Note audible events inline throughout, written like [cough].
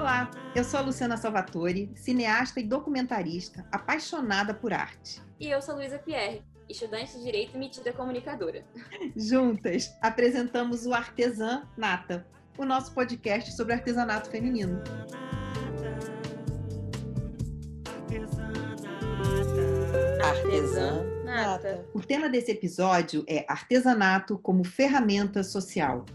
Olá, eu sou a Luciana Salvatore, cineasta e documentarista, apaixonada por arte. E eu sou Luísa Pierre, estudante de Direito e metida comunicadora. Juntas, apresentamos o Artesã Nata, o nosso podcast sobre artesanato feminino. Artesã Nata. O tema desse episódio é artesanato como ferramenta social.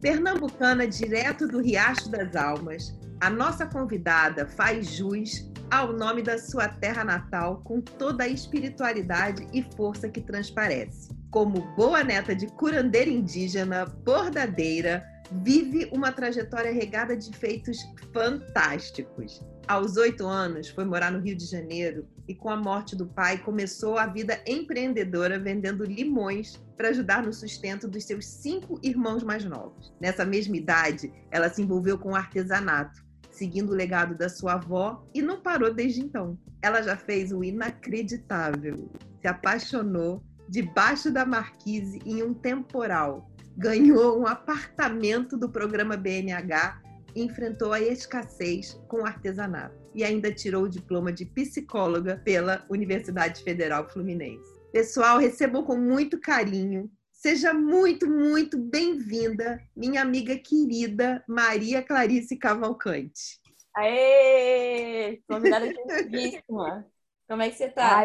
Pernambucana direto do Riacho das Almas, a nossa convidada faz jus ao nome da sua terra natal com toda a espiritualidade e força que transparece. Como boa neta de curandeira indígena, bordadeira, vive uma trajetória regada de feitos fantásticos. Aos oito anos, foi morar no Rio de Janeiro e, com a morte do pai, começou a vida empreendedora vendendo limões para ajudar no sustento dos seus cinco irmãos mais novos. Nessa mesma idade, ela se envolveu com o artesanato, seguindo o legado da sua avó e não parou desde então. Ela já fez o inacreditável, se apaixonou debaixo da marquise em um temporal, ganhou um apartamento do programa BNH enfrentou a escassez com o artesanato e ainda tirou o diploma de psicóloga pela Universidade Federal Fluminense. Pessoal, recebam com muito carinho. Seja muito, muito bem-vinda, minha amiga querida Maria Clarice Cavalcante. Aê! Convidada [laughs] queridíssima. Como é que você está?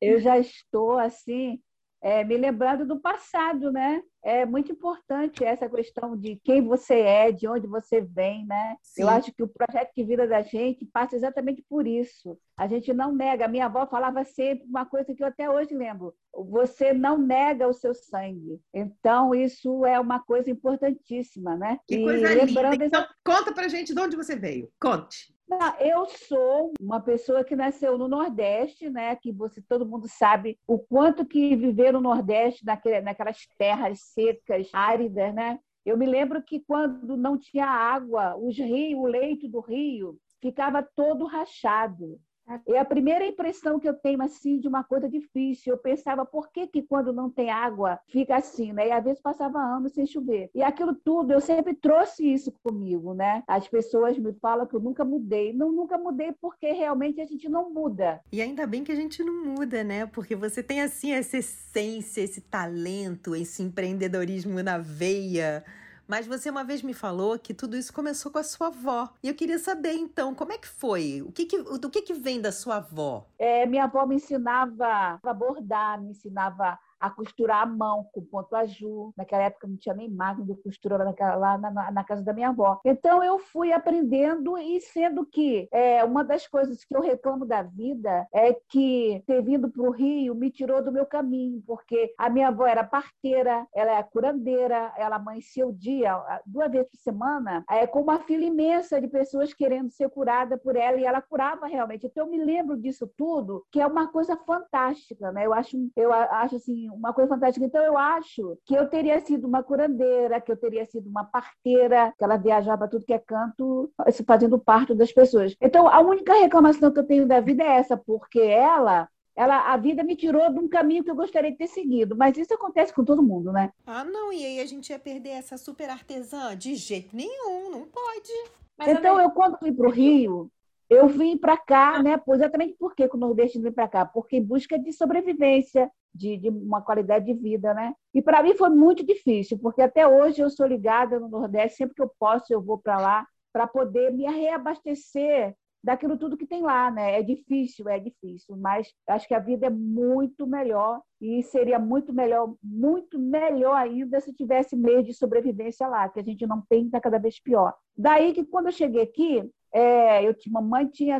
eu já estou assim é, me lembrando do passado, né? É muito importante essa questão de quem você é, de onde você vem, né? Sim. Eu acho que o projeto de vida da gente passa exatamente por isso. A gente não nega. A minha avó falava sempre uma coisa que eu até hoje lembro: você não nega o seu sangue. Então, isso é uma coisa importantíssima, né? Que e coisa lembrando linda. Então, conta pra gente de onde você veio. Conte. Eu sou uma pessoa que nasceu no Nordeste, né? Que você todo mundo sabe o quanto que viver no Nordeste, naquele, naquelas terras secas, áridas, né? Eu me lembro que quando não tinha água, os rios, o leito do rio ficava todo rachado. É a primeira impressão que eu tenho assim de uma coisa difícil. Eu pensava por que que quando não tem água fica assim, né? E às vezes passava anos sem chover. E aquilo tudo eu sempre trouxe isso comigo, né? As pessoas me falam que eu nunca mudei. Não, nunca mudei porque realmente a gente não muda. E ainda bem que a gente não muda, né? Porque você tem assim essa essência, esse talento, esse empreendedorismo na veia. Mas você uma vez me falou que tudo isso começou com a sua avó. E eu queria saber, então, como é que foi? O que, que, do que, que vem da sua avó? É, minha avó me ensinava a bordar, me ensinava a costurar à mão com ponto azul. Naquela época não tinha nem máquina de costura naquela, lá na, na, casa da minha avó. Então eu fui aprendendo e sendo que é, uma das coisas que eu reclamo da vida é que ter vindo para o Rio me tirou do meu caminho, porque a minha avó era parteira, ela é curandeira, ela amanhecia o dia duas vezes por semana é, com uma fila imensa de pessoas querendo ser curada por ela e ela curava realmente. Então eu me lembro disso tudo, que é uma coisa fantástica, né? Eu acho, eu acho assim uma coisa fantástica. Então, eu acho que eu teria sido uma curandeira, que eu teria sido uma parteira, que ela viajava tudo que é canto, fazendo parto das pessoas. Então, a única reclamação que eu tenho da vida é essa, porque ela ela, a vida me tirou de um caminho que eu gostaria de ter seguido. Mas isso acontece com todo mundo, né? Ah, não. E aí a gente ia perder essa super artesã? De jeito nenhum, não pode. Mas então, eu, quando fui para o Rio, eu vim para cá, né? Exatamente por que o Nordeste vem para cá? Porque em busca de sobrevivência, de, de uma qualidade de vida, né? E para mim foi muito difícil, porque até hoje eu sou ligada no Nordeste, sempre que eu posso eu vou para lá para poder me reabastecer daquilo tudo que tem lá, né? É difícil, é difícil, mas acho que a vida é muito melhor e seria muito melhor, muito melhor ainda se tivesse meio de sobrevivência lá, que a gente não tem, está cada vez pior. Daí que quando eu cheguei aqui, é, eu tinha, mamãe tinha,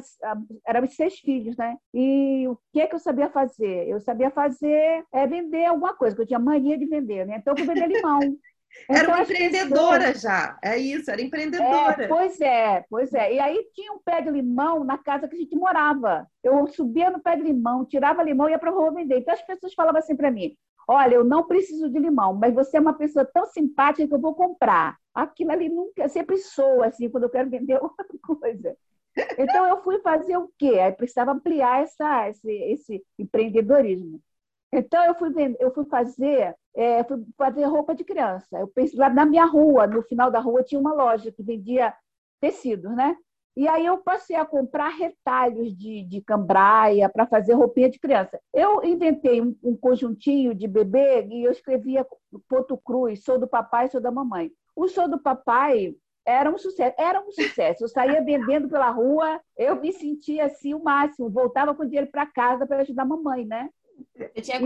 eram seis filhos, né? E o que é que eu sabia fazer? Eu sabia fazer é vender alguma coisa, que eu tinha mania de vender, né? Então eu fui vender [laughs] limão. Era então, uma empreendedora pessoas... já, é isso, era empreendedora. É, pois é, pois é. E aí tinha um pé de limão na casa que a gente morava. Eu subia no pé de limão, tirava limão e ia para a rua vender. Então as pessoas falavam assim para mim: Olha, eu não preciso de limão, mas você é uma pessoa tão simpática que eu vou comprar. Aquilo ali nunca, sempre sou assim, quando eu quero vender [laughs] outra coisa. Então eu fui fazer o quê? Aí precisava ampliar essa, esse, esse empreendedorismo. Então eu fui, eu fui fazer é, fui fazer roupa de criança. Eu pensei lá na minha rua, no final da rua tinha uma loja que vendia tecidos, né? E aí eu passei a comprar retalhos de, de cambraia para fazer roupinha de criança. Eu inventei um, um, conjuntinho de bebê e eu escrevia ponto cruz, sou do papai, sou da mamãe. O sou do papai era um sucesso, era um sucesso. Eu saía vendendo pela rua, eu me sentia assim o máximo, voltava com dinheiro para casa para ajudar a mamãe, né?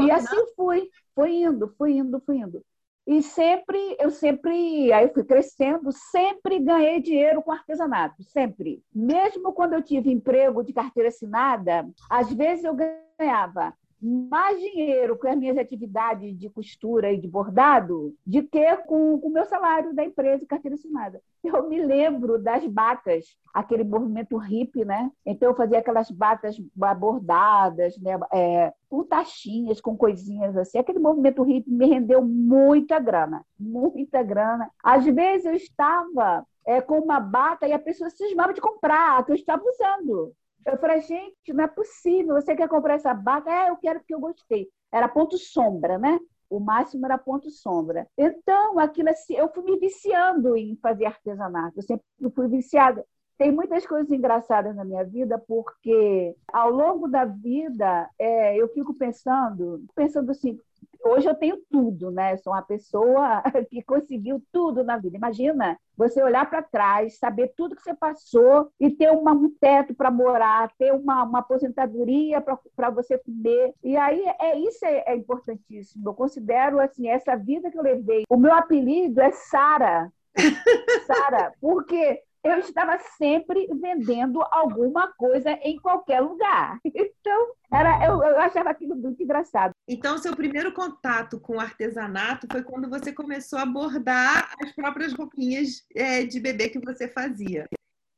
E assim fui, fui indo, fui indo, fui indo. E sempre, eu sempre, aí eu fui crescendo, sempre ganhei dinheiro com artesanato, sempre. Mesmo quando eu tive emprego de carteira assinada, às vezes eu ganhava mais dinheiro com as minhas atividades de costura e de bordado do que com o meu salário da empresa carteira assinada. Eu me lembro das batas, aquele movimento hippie, né? Então eu fazia aquelas batas bordadas, né? É, com taxinhas, com coisinhas assim. Aquele movimento hippie me rendeu muita grana, muita grana. Às vezes eu estava é, com uma bata e a pessoa se cismava de comprar, que eu estava usando. Eu falei, gente, não é possível. Você quer comprar essa bata? É, eu quero porque eu gostei. Era ponto sombra, né? O máximo era ponto sombra. Então, aquilo assim, eu fui me viciando em fazer artesanato. Eu sempre fui viciada. Tem muitas coisas engraçadas na minha vida, porque ao longo da vida é, eu fico pensando, pensando assim, hoje eu tenho tudo, né? Sou uma pessoa [laughs] que conseguiu tudo na vida. Imagina você olhar para trás, saber tudo que você passou e ter uma, um teto para morar, ter uma, uma aposentadoria para você comer. E aí é isso é, é importantíssimo. Eu considero assim essa vida que eu levei. O meu apelido é Sara. [laughs] Sara, porque eu estava sempre vendendo alguma coisa em qualquer lugar. [laughs] Então, era, eu, eu achava aquilo muito engraçado. Então, seu primeiro contato com o artesanato foi quando você começou a bordar as próprias roupinhas é, de bebê que você fazia.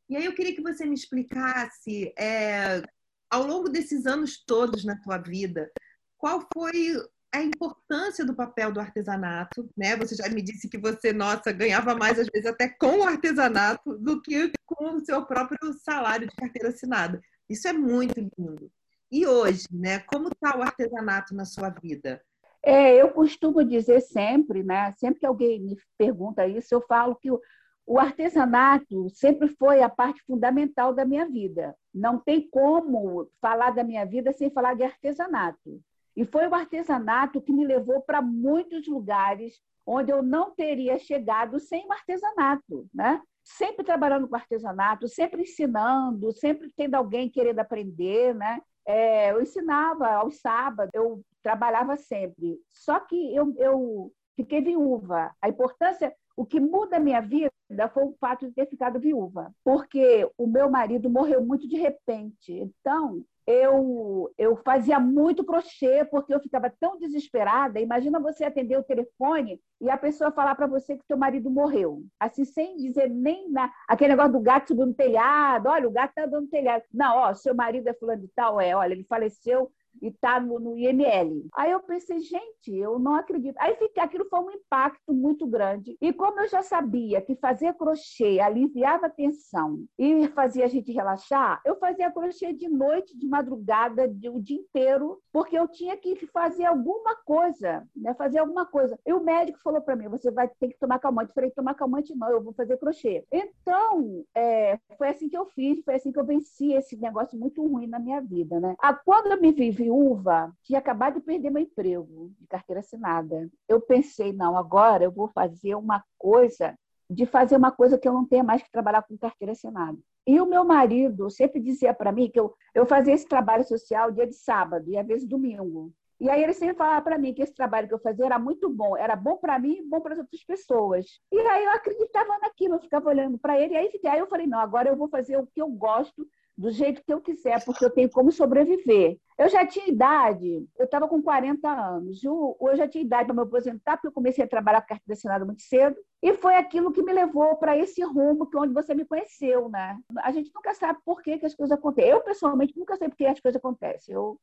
E aí eu queria que você me explicasse, é, ao longo desses anos todos na tua vida, qual foi a importância do papel do artesanato, né? Você já me disse que você, nossa, ganhava mais às vezes até com o artesanato do que com o seu próprio salário de carteira assinada. Isso é muito lindo. E hoje, né? Como está o artesanato na sua vida? É, eu costumo dizer sempre, né? Sempre que alguém me pergunta isso, eu falo que o, o artesanato sempre foi a parte fundamental da minha vida. Não tem como falar da minha vida sem falar de artesanato. E foi o artesanato que me levou para muitos lugares onde eu não teria chegado sem o artesanato, né? Sempre trabalhando com artesanato, sempre ensinando, sempre tendo alguém querendo aprender, né? É, eu ensinava aos sábados, eu trabalhava sempre. Só que eu, eu fiquei viúva. A importância, o que muda a minha vida foi o fato de ter ficado viúva, porque o meu marido morreu muito de repente. Então, eu, eu fazia muito crochê porque eu ficava tão desesperada. Imagina você atender o telefone e a pessoa falar para você que seu marido morreu. Assim, sem dizer nem na... aquele negócio do gato subindo no telhado. Olha, o gato está dando telhado. Não, ó, seu marido é fulano de tal. É, olha, ele faleceu e está no, no, IML. Aí eu pensei, gente, eu não acredito. Aí fiquei, aquilo foi um impacto muito grande. E como eu já sabia que fazer crochê aliviava a tensão e fazia a gente relaxar, eu fazia crochê de noite, de madrugada, de, o dia inteiro, porque eu tinha que fazer alguma coisa, né? fazer alguma coisa. E o médico falou para mim, você vai ter que tomar calmante. Eu falei, tomar calmante não, eu vou fazer crochê. Então, é, foi assim que eu fiz, foi assim que eu venci esse negócio muito ruim na minha vida. Né? A, quando eu me vivi viúva, tinha acabado de perder meu emprego de carteira assinada. Eu pensei, não, agora eu vou fazer uma coisa, de fazer uma coisa que eu não tenha mais que trabalhar com carteira assinada. E o meu marido sempre dizia para mim que eu, eu fazia esse trabalho social dia de sábado e às vezes domingo. E aí ele sempre falava para mim que esse trabalho que eu fazia era muito bom, era bom para mim e bom para as outras pessoas. E aí eu acreditava naquilo, eu ficava olhando para ele, e aí, aí eu falei, não, agora eu vou fazer o que eu gosto do jeito que eu quiser, porque eu tenho como sobreviver. Eu já tinha idade, eu estava com 40 anos, eu, eu já tinha idade para me aposentar, porque eu comecei a trabalhar com carteira assinada muito cedo, e foi aquilo que me levou para esse rumo que é onde você me conheceu, né? A gente nunca sabe por que, que as coisas acontecem. Eu, pessoalmente, nunca sei por que as coisas acontecem. Eu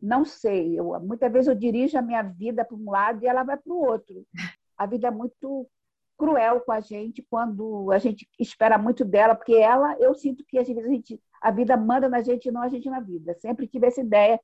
não sei. Eu, muitas vezes eu dirijo a minha vida para um lado e ela vai para o outro. A vida é muito cruel com a gente quando a gente espera muito dela, porque ela, eu sinto que às vezes a gente a vida manda na gente, não a gente na vida. Sempre tive essa ideia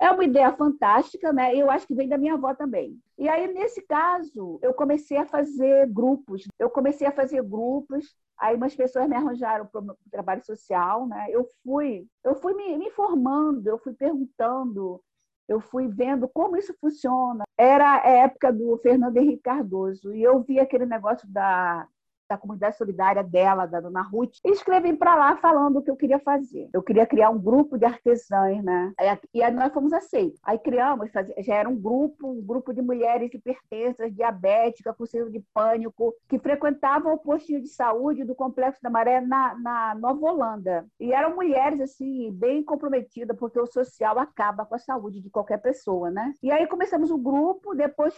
É uma ideia fantástica, né? Eu acho que vem da minha avó também. E aí, nesse caso, eu comecei a fazer grupos. Eu comecei a fazer grupos. Aí umas pessoas me arranjaram para o trabalho social, né? Eu fui, eu fui me, me informando, eu fui perguntando, eu fui vendo como isso funciona. Era a época do Fernando Henrique Cardoso e eu vi aquele negócio da da comunidade solidária dela, da dona Ruth, e escrevi para lá falando o que eu queria fazer. Eu queria criar um grupo de artesãs, né? E aí nós fomos aceitos. Aí criamos, já era um grupo, um grupo de mulheres hipertensas, diabéticas, com síndrome de pânico, que frequentavam o postinho de saúde do Complexo da Maré na, na Nova Holanda. E eram mulheres, assim, bem comprometidas, porque o social acaba com a saúde de qualquer pessoa, né? E aí começamos o grupo, depois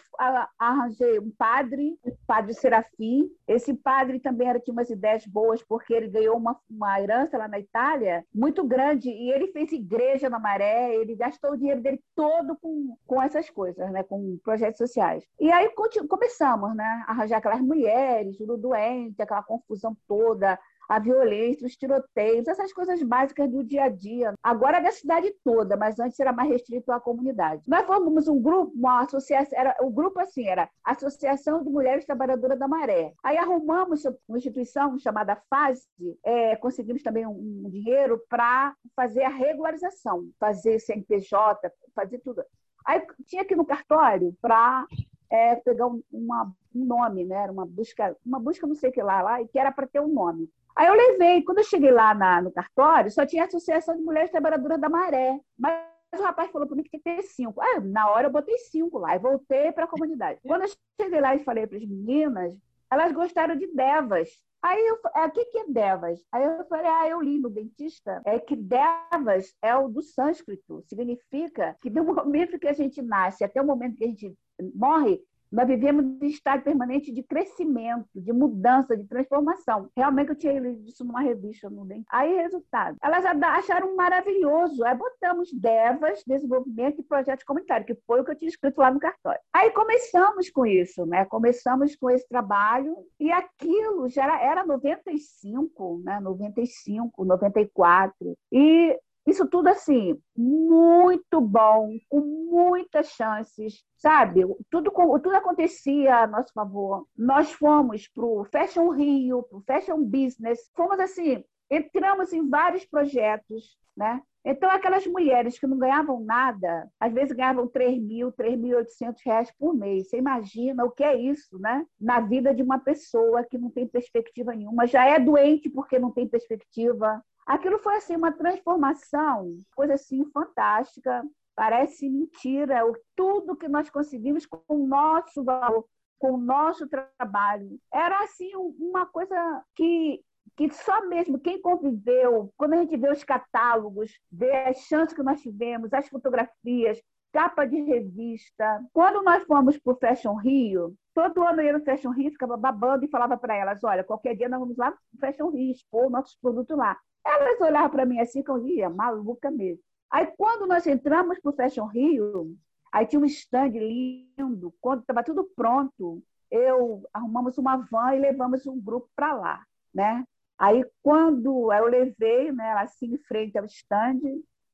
arranjei um padre, o padre Serafim. Esse padre padre também era, tinha umas ideias boas, porque ele ganhou uma, uma herança lá na Itália muito grande e ele fez igreja na Maré, ele gastou o dinheiro dele todo com, com essas coisas, né? com projetos sociais. E aí começamos né? a arranjar aquelas mulheres, tudo doente, aquela confusão toda, a violência, os tiroteios, essas coisas básicas do dia a dia. Agora é da cidade toda, mas antes era mais restrito à comunidade. Nós formamos um grupo, uma associação, era, o grupo assim era Associação de Mulheres Trabalhadoras da Maré. Aí arrumamos uma instituição chamada FASE, é, conseguimos também um, um dinheiro para fazer a regularização, fazer CNPJ, fazer tudo. Aí tinha aqui no cartório para é, pegar um, uma, um nome, né? Era uma busca, uma busca não sei o que lá, lá, e que era para ter um nome. Aí eu levei, quando eu cheguei lá na, no cartório, só tinha a Associação de Mulheres Trabalhadoras da Maré. Mas o rapaz falou para mim que tinha que ter cinco. Ah, na hora eu botei cinco lá e voltei para a comunidade. Quando eu cheguei lá e falei para as meninas, elas gostaram de Devas. Aí eu falei, o que, que é Devas? Aí eu falei, ah, eu li no dentista, é que Devas é o do sânscrito, significa que do [laughs] momento que a gente nasce até o momento que a gente morre, nós vivemos em estado permanente de crescimento, de mudança, de transformação. Realmente eu tinha lido isso numa revista no DEM. Aí, resultado. Elas acharam maravilhoso. Aí botamos DEVAS, Desenvolvimento e Projetos Comunitários, que foi o que eu tinha escrito lá no cartório. Aí começamos com isso, né? Começamos com esse trabalho e aquilo já era, era 95, né? 95, 94. E isso tudo assim, muito bom, com muitas chances, sabe? Tudo, tudo acontecia a nosso favor. Nós fomos para o Fashion Rio, para o Fashion Business, fomos assim, entramos em vários projetos, né? Então, aquelas mulheres que não ganhavam nada, às vezes ganhavam 3 mil, 3.800 reais por mês. Você imagina o que é isso, né? Na vida de uma pessoa que não tem perspectiva nenhuma, já é doente porque não tem perspectiva, Aquilo foi assim uma transformação, coisa assim fantástica. Parece mentira, o tudo que nós conseguimos com o nosso valor, com o nosso trabalho. Era assim uma coisa que que só mesmo quem conviveu, quando a gente vê os catálogos, vê as chances que nós tivemos, as fotografias, capa de revista. Quando nós fomos para o Fashion Rio, todo ano eu ia no Fashion Rio, ficava babando e falava para elas: olha, qualquer dia nós vamos lá no Fashion Rio, expor nossos produtos lá. Elas olhavam para mim assim, que eu ia, maluca mesmo. Aí, quando nós entramos para o Fashion Rio, aí tinha um stand lindo, quando estava tudo pronto, eu arrumamos uma van e levamos um grupo para lá, né? Aí, quando eu levei, né, assim, em frente ao stand,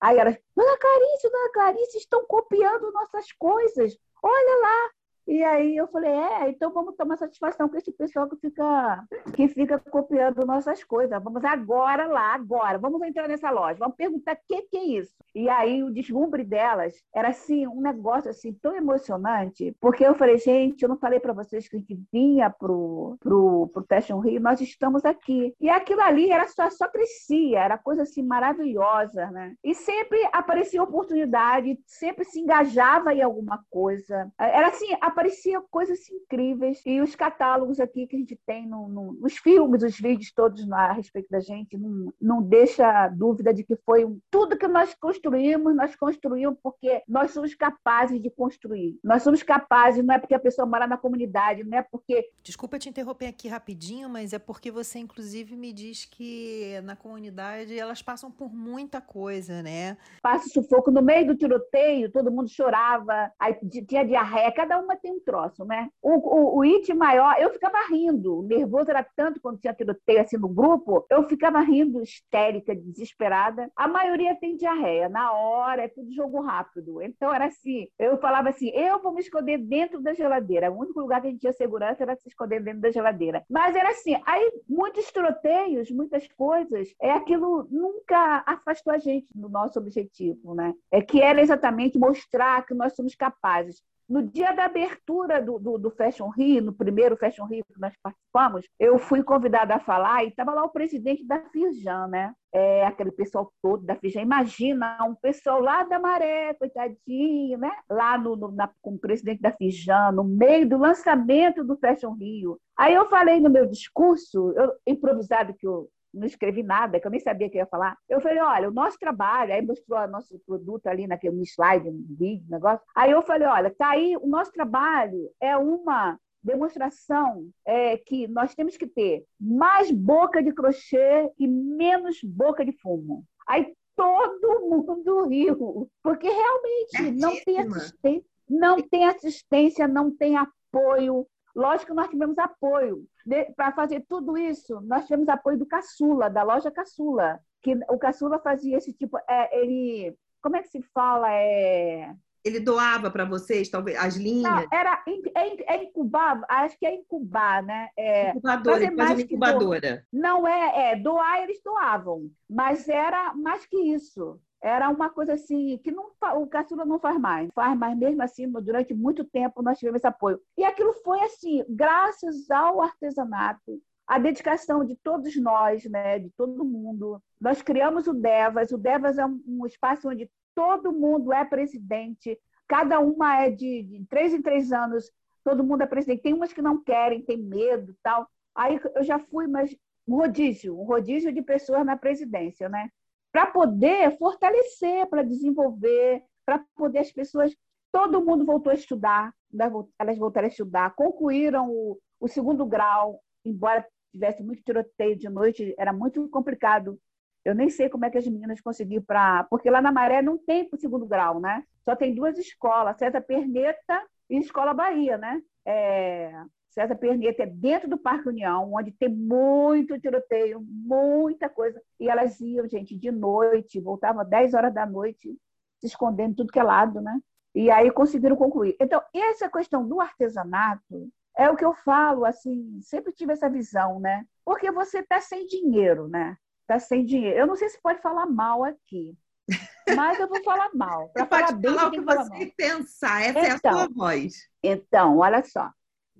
aí elas, Dona Clarice, Dona Clarice, estão copiando nossas coisas. Olha lá, e aí eu falei, é, então vamos tomar satisfação com esse pessoal que fica, que fica copiando nossas coisas. Vamos agora lá, agora, vamos entrar nessa loja, vamos perguntar o que, que é isso. E aí o deslumbre delas era assim, um negócio assim tão emocionante, porque eu falei, gente, eu não falei para vocês que a gente vinha pro, pro, pro Fashion Rio, nós estamos aqui. E aquilo ali era só, só crescia, era coisa assim maravilhosa, né? E sempre aparecia oportunidade, sempre se engajava em alguma coisa. Era assim, a aparecia coisas incríveis. E os catálogos aqui que a gente tem no, no, nos filmes, os vídeos todos a respeito da gente, não, não deixa dúvida de que foi um, tudo que nós construímos, nós construímos porque nós somos capazes de construir. Nós somos capazes, não é porque a pessoa mora na comunidade, não é porque. Desculpa te interromper aqui rapidinho, mas é porque você, inclusive, me diz que na comunidade elas passam por muita coisa, né? Passa sufoco no meio do tiroteio, todo mundo chorava, aí tinha diarreia, cada uma tem tem um troço, né? O, o, o it maior, eu ficava rindo. Nervoso era tanto quando tinha tiroteio assim no grupo, eu ficava rindo, histérica, desesperada. A maioria tem diarreia. Na hora, é tudo jogo rápido. Então era assim, eu falava assim, eu vou me esconder dentro da geladeira. O único lugar que a gente tinha segurança era se esconder dentro da geladeira. Mas era assim, aí muitos tiroteios, muitas coisas, é aquilo nunca afastou a gente do nosso objetivo, né? É que era exatamente mostrar que nós somos capazes. No dia da abertura do, do, do, Fashion Rio, no primeiro Fashion Rio que nós participamos, eu fui convidada a falar e estava lá o presidente da Firjan, né? É, aquele pessoal todo da Firjan. Imagina um pessoal lá da Maré, coitadinho, né? Lá no, no, na, com o presidente da Firjan, no meio do lançamento do Fashion Rio. Aí eu falei no meu discurso, eu, improvisado que eu não escrevi nada, que eu nem sabia que ia falar. Eu falei, olha, o nosso trabalho, aí mostrou o nosso produto ali naquele slide, um vídeo, um negócio. Aí eu falei, olha, tá aí, o nosso trabalho é uma demonstração é, que nós temos que ter mais boca de crochê e menos boca de fumo. Aí todo mundo [laughs] riu, porque realmente não tem assistência, não tem assistência, não tem apoio, Lógico que nós tivemos apoio. Para fazer tudo isso, nós tivemos apoio do Caçula, da loja Caçula, que o Caçula fazia esse tipo. É, ele. Como é que se fala? É, ele doava para vocês, talvez, as linhas? Não, era, é, é incubar, acho que é incubar, né? É, Incubadora, mais incubadora. Não é, é, doar eles doavam, mas era mais que isso era uma coisa assim que não, o caçula não faz mais, faz, mas mesmo assim, durante muito tempo nós tivemos esse apoio. E aquilo foi assim, graças ao artesanato, a dedicação de todos nós, né, de todo mundo. Nós criamos o Devas. O Devas é um, espaço onde todo mundo é presidente, cada uma é de, de três em três anos, todo mundo é presidente. Tem umas que não querem, tem medo tal. Aí eu já fui, mas um rodízio, um rodízio de pessoas na presidência, né? para poder fortalecer, para desenvolver, para poder as pessoas. Todo mundo voltou a estudar, né, elas voltaram a estudar, concluíram o, o segundo grau, embora tivesse muito tiroteio de noite, era muito complicado. Eu nem sei como é que as meninas conseguiram para. Porque lá na Maré não tem o segundo grau, né? Só tem duas escolas, César Perneta e Escola Bahia, né? É... César Perneta é dentro do Parque União, onde tem muito tiroteio, muita coisa. E elas iam, gente, de noite, voltavam às 10 horas da noite, se escondendo tudo que é lado, né? E aí conseguiram concluir. Então, essa questão do artesanato é o que eu falo, assim, sempre tive essa visão, né? Porque você está sem dinheiro, né? Está sem dinheiro. Eu não sei se pode falar mal aqui, mas eu vou falar mal. Para falar bem, falar o que você mal. pensar. Essa então, é a sua então, voz. Então, olha só.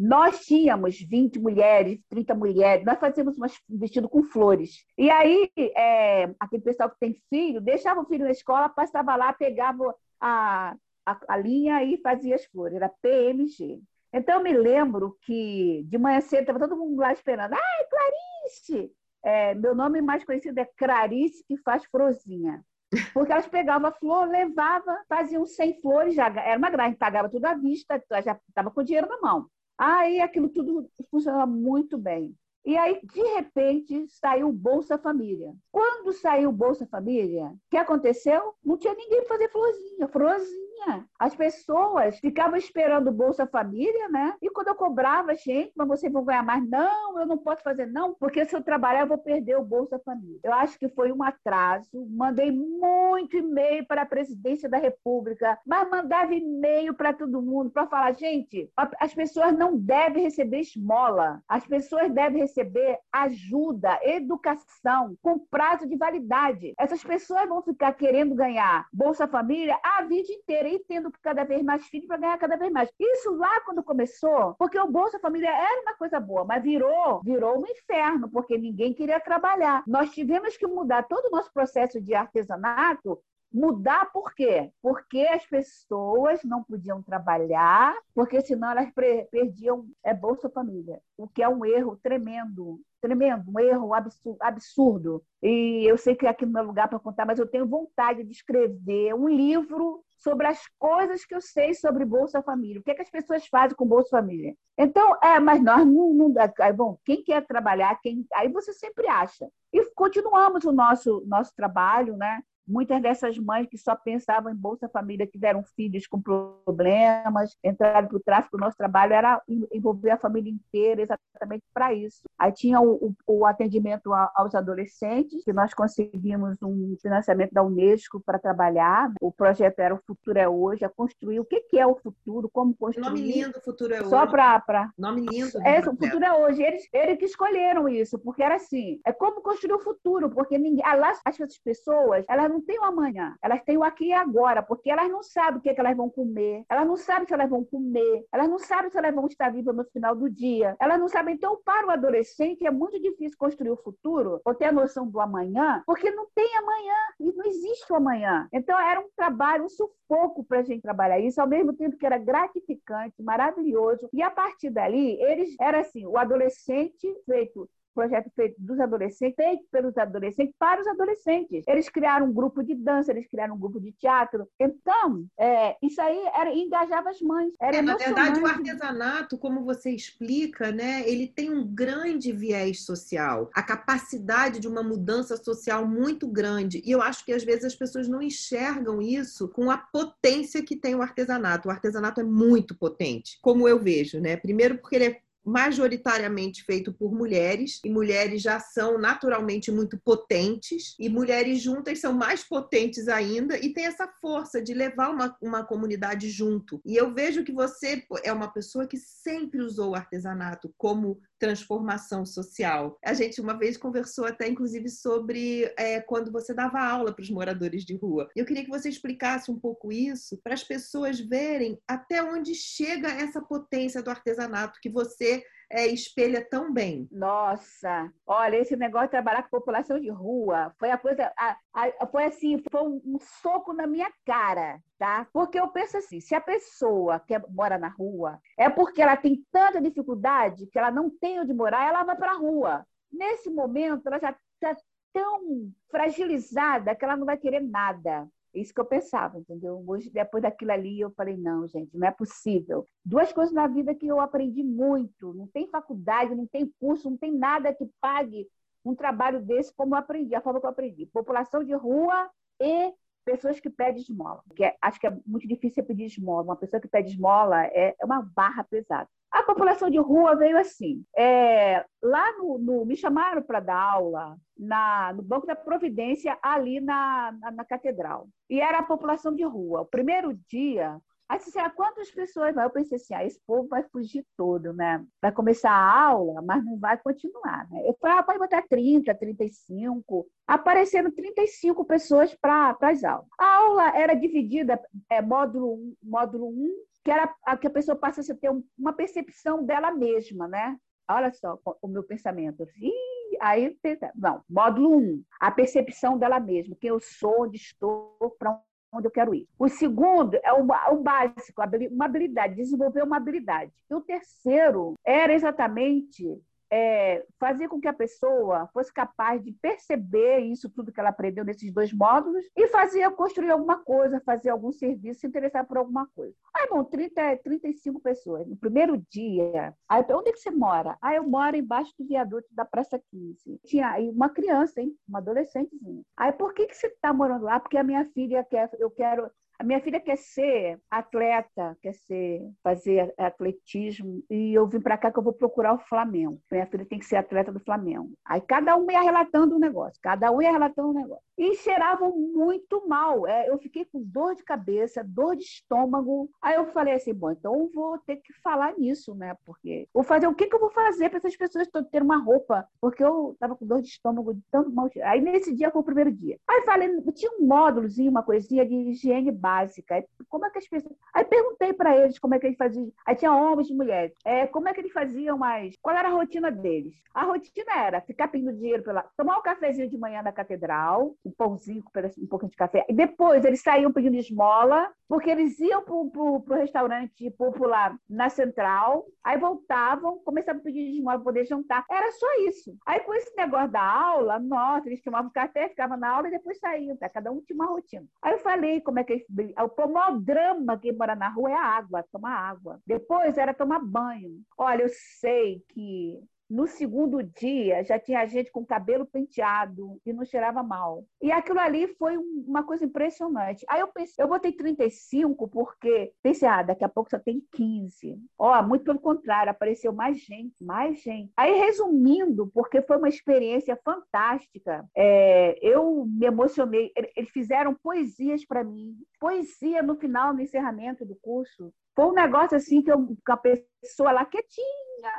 Nós tínhamos 20 mulheres, 30 mulheres, nós fazíamos um vestido com flores. E aí, é, aquele pessoal que tem filho, deixava o filho na escola, passava lá, pegava a, a, a linha e fazia as flores. Era PMG. Então, eu me lembro que de manhã cedo estava todo mundo lá esperando. Ai, Clarice! É, meu nome mais conhecido é Clarice, que faz florzinha. Porque elas pegavam a flor, levavam, faziam 100 flores, já era uma grade, pagava tudo à vista, já estava com dinheiro na mão. Aí aquilo tudo funcionava muito bem. E aí, de repente, saiu o Bolsa Família. Quando saiu o Bolsa Família, o que aconteceu? Não tinha ninguém para fazer florzinha, florzinha tinha. As pessoas ficavam esperando Bolsa Família, né? E quando eu cobrava, gente, mas vocês vão ganhar mais? Não, eu não posso fazer, não, porque se eu trabalhar, eu vou perder o Bolsa Família. Eu acho que foi um atraso. Mandei muito e-mail para a presidência da República, mas mandava e-mail para todo mundo para falar, gente, as pessoas não devem receber esmola, as pessoas devem receber ajuda, educação, com prazo de validade. Essas pessoas vão ficar querendo ganhar Bolsa Família a vida inteira e tendo cada vez mais filhos para ganhar cada vez mais. Isso lá quando começou, porque o Bolsa Família era uma coisa boa, mas virou, virou um inferno, porque ninguém queria trabalhar. Nós tivemos que mudar todo o nosso processo de artesanato Mudar por quê? Porque as pessoas não podiam trabalhar, porque senão elas perdiam é, Bolsa Família, o que é um erro tremendo, tremendo, um erro absurdo. E eu sei que aqui no meu lugar para contar, mas eu tenho vontade de escrever um livro sobre as coisas que eu sei sobre Bolsa Família. O que, é que as pessoas fazem com Bolsa Família? Então, é, mas nós não, não bom, quem quer trabalhar, quem, aí você sempre acha. E continuamos o nosso nosso trabalho, né? Muitas dessas mães que só pensavam em Bolsa Família tiveram filhos com problemas, entraram para o tráfico. O nosso trabalho era envolver a família inteira exatamente para isso. Aí tinha o, o, o atendimento aos adolescentes, que nós conseguimos um financiamento da Unesco para trabalhar. O projeto era O Futuro é Hoje, a construir o que, que é o futuro, como construir. Nome lindo, O Futuro é Hoje. Só para. Pra... Nome lindo. É, o Futuro é Hoje. Eles, eles que escolheram isso, porque era assim: é como construir o futuro, porque ninguém. As, as pessoas, elas não têm o amanhã, elas têm o aqui e agora, porque elas não sabem o que, é que elas vão comer, elas não sabem se elas vão comer, elas não sabem se elas vão estar vivas no final do dia, elas não sabem. Então, para o adolescente, é muito difícil construir o futuro ou ter a noção do amanhã, porque não tem amanhã e não existe o amanhã. Então, era um trabalho, um sufoco para a gente trabalhar isso, ao mesmo tempo que era gratificante, maravilhoso. E a partir dali, eles era assim, o adolescente feito projeto feito dos adolescentes, feito pelos adolescentes para os adolescentes. Eles criaram um grupo de dança, eles criaram um grupo de teatro. Então, é, isso aí era, engajava as mães. É, na verdade, o artesanato, como você explica, né, ele tem um grande viés social, a capacidade de uma mudança social muito grande. E eu acho que às vezes as pessoas não enxergam isso com a potência que tem o artesanato. O artesanato é muito potente, como eu vejo, né? Primeiro porque ele é majoritariamente feito por mulheres, e mulheres já são naturalmente muito potentes, e mulheres juntas são mais potentes ainda, e tem essa força de levar uma, uma comunidade junto. E eu vejo que você é uma pessoa que sempre usou o artesanato como transformação social. A gente uma vez conversou até, inclusive, sobre é, quando você dava aula para os moradores de rua. Eu queria que você explicasse um pouco isso para as pessoas verem até onde chega essa potência do artesanato que você é, espelha tão bem. Nossa, olha, esse negócio de trabalhar com população de rua foi a coisa, a, a, foi assim, foi um, um, soco na minha cara, tá? Porque eu penso assim, se a pessoa que mora na rua é porque ela tem tanta dificuldade que ela não tem onde morar, ela vai para a rua. Nesse momento, ela já está tão fragilizada que ela não vai querer nada. Isso que eu pensava, entendeu? Hoje, depois daquilo ali, eu falei, não, gente, não é possível. Duas coisas na vida que eu aprendi muito. Não tem faculdade, não tem curso, não tem nada que pague um trabalho desse como eu aprendi, a forma que eu aprendi. População de rua e pessoas que pedem esmola. Que é, acho que é muito difícil pedir esmola. Uma pessoa que pede esmola é, é uma barra pesada. A população de rua veio assim. É, lá no, no, me chamaram para dar aula na, no Banco da Providência, ali na, na, na, catedral. E era a população de rua. O primeiro dia, assim, ah, quantas pessoas vai? Eu pensei assim, ah, esse povo vai fugir todo, né? Vai começar a aula, mas não vai continuar. Né? Eu falei, ah, pode botar 30, 35. Apareceram 35 pessoas para as aulas. A aula era dividida, é, módulo 1, módulo 1 que era a que a pessoa passa a ter uma percepção dela mesma, né? Olha só o meu pensamento. Ih, aí, não, módulo 1, um, a percepção dela mesma, quem eu sou, onde estou, para onde eu quero ir. O segundo é o, o básico, uma habilidade, desenvolver uma habilidade. E o terceiro era exatamente é, fazer com que a pessoa fosse capaz de perceber isso tudo que ela aprendeu nesses dois módulos e fazer construir alguma coisa, fazer algum serviço, se interessar por alguma coisa. Aí, bom, 30, 35 pessoas. No primeiro dia, aí, onde é que você mora? Ah, eu moro embaixo do viaduto da Praça 15. Tinha aí uma criança, hein? Uma adolescentezinha. Aí, por que, que você está morando lá? Porque a minha filha quer, eu quero a minha filha quer ser atleta, quer ser fazer atletismo e eu vim para cá que eu vou procurar o Flamengo. Minha filha tem que ser atleta do Flamengo. Aí cada um ia relatando um negócio, cada um ia relatando um negócio. E cheiravam muito mal. É, eu fiquei com dor de cabeça, dor de estômago. Aí eu falei assim, bom, então vou ter que falar nisso, né? Porque vou fazer o que, que eu vou fazer para essas pessoas terem uma roupa? Porque eu estava com dor de estômago de tanto mal. Aí nesse dia foi o primeiro dia. Aí falei, tinha um módulozinho, uma coisinha de higiene básica básica. Como é que as pessoas. Aí perguntei para eles como é que eles faziam. Aí tinha homens e mulheres. É, como é que eles faziam mais? Qual era a rotina deles? A rotina era ficar pedindo dinheiro pela. tomar um cafezinho de manhã na catedral, um pãozinho um pouquinho de café. E depois eles saíam pedindo esmola, porque eles iam para o restaurante popular na central, aí voltavam, começavam a pedir esmola para poder jantar. Era só isso. Aí com esse negócio da aula, nossa, eles tomavam café, ficavam na aula e depois saíam. Tá? Cada um tinha uma rotina. Aí eu falei como é que eles o maior drama que mora na rua é a água, tomar água. Depois era tomar banho. Olha, eu sei que No segundo dia, já tinha gente com cabelo penteado e não cheirava mal. E aquilo ali foi uma coisa impressionante. Aí eu pensei, eu botei 35 porque pensei, ah, daqui a pouco só tem 15. Ó, muito pelo contrário, apareceu mais gente, mais gente. Aí, resumindo, porque foi uma experiência fantástica, é, eu me emocionei. Eles fizeram poesias para mim, poesia no final, no encerramento do curso. Foi um negócio assim que eu, com a pessoa lá quietinha,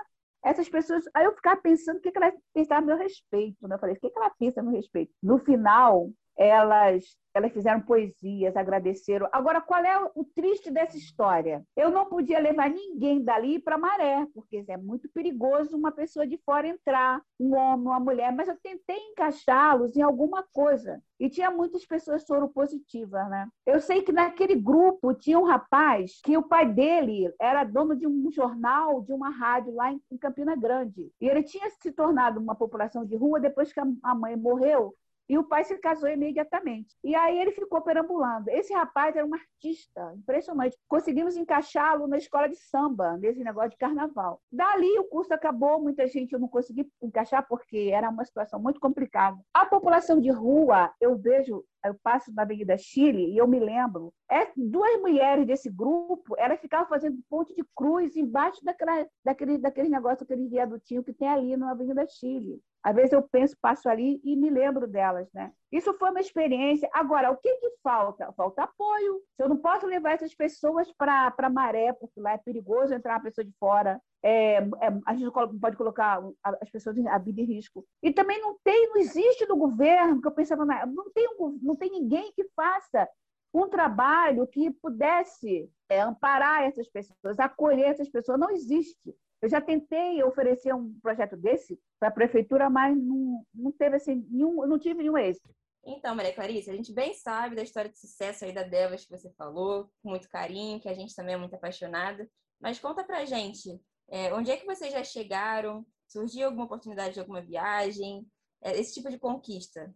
essas pessoas. Aí eu ficava pensando o que, que ela pensava a meu respeito. Né? Eu falei, o que, que ela pensa a meu respeito? No final, elas, elas fizeram poesias, agradeceram. Agora, qual é o triste dessa história? Eu não podia levar ninguém dali para Maré, porque é muito perigoso uma pessoa de fora entrar, um homem, uma mulher, mas eu tentei encaixá-los em alguma coisa. E tinha muitas pessoas soropositivas, né? Eu sei que naquele grupo tinha um rapaz que o pai dele era dono de um jornal, de uma rádio lá em Campina Grande. E ele tinha se tornado uma população de rua depois que a mãe morreu e o pai se casou imediatamente. E aí ele ficou perambulando. Esse rapaz era um artista, impressionante. Conseguimos encaixá-lo na escola de samba, nesse negócio de carnaval. Dali o curso acabou, muita gente eu não consegui encaixar porque era uma situação muito complicada. A população de rua, eu vejo, eu passo na Avenida Chile e eu me lembro, é, duas mulheres desse grupo, elas ficavam fazendo ponte de cruz embaixo daquela, daquele, daquele negócio, aquele viadutinho que tem ali na Avenida Chile. Às vezes eu penso, passo ali e me lembro delas, né? Isso foi uma experiência. Agora, o que, que falta? Falta apoio. Se eu não posso levar essas pessoas para maré, porque lá é perigoso entrar uma pessoa de fora, é, é, a gente não pode colocar as pessoas a vida em risco. E também não tem, não existe no governo, que eu pensava, não tem, não tem ninguém que faça um trabalho que pudesse é, amparar essas pessoas, acolher essas pessoas. Não existe. Eu já tentei oferecer um projeto desse para a prefeitura, mas não, não teve assim, nenhum, não tive nenhum êxito. Então, Maria Clarice, a gente bem sabe da história de sucesso aí da Devas que você falou, com muito carinho, que a gente também é muito apaixonada. Mas conta pra gente, é, onde é que vocês já chegaram? Surgiu alguma oportunidade de alguma viagem? É, esse tipo de conquista?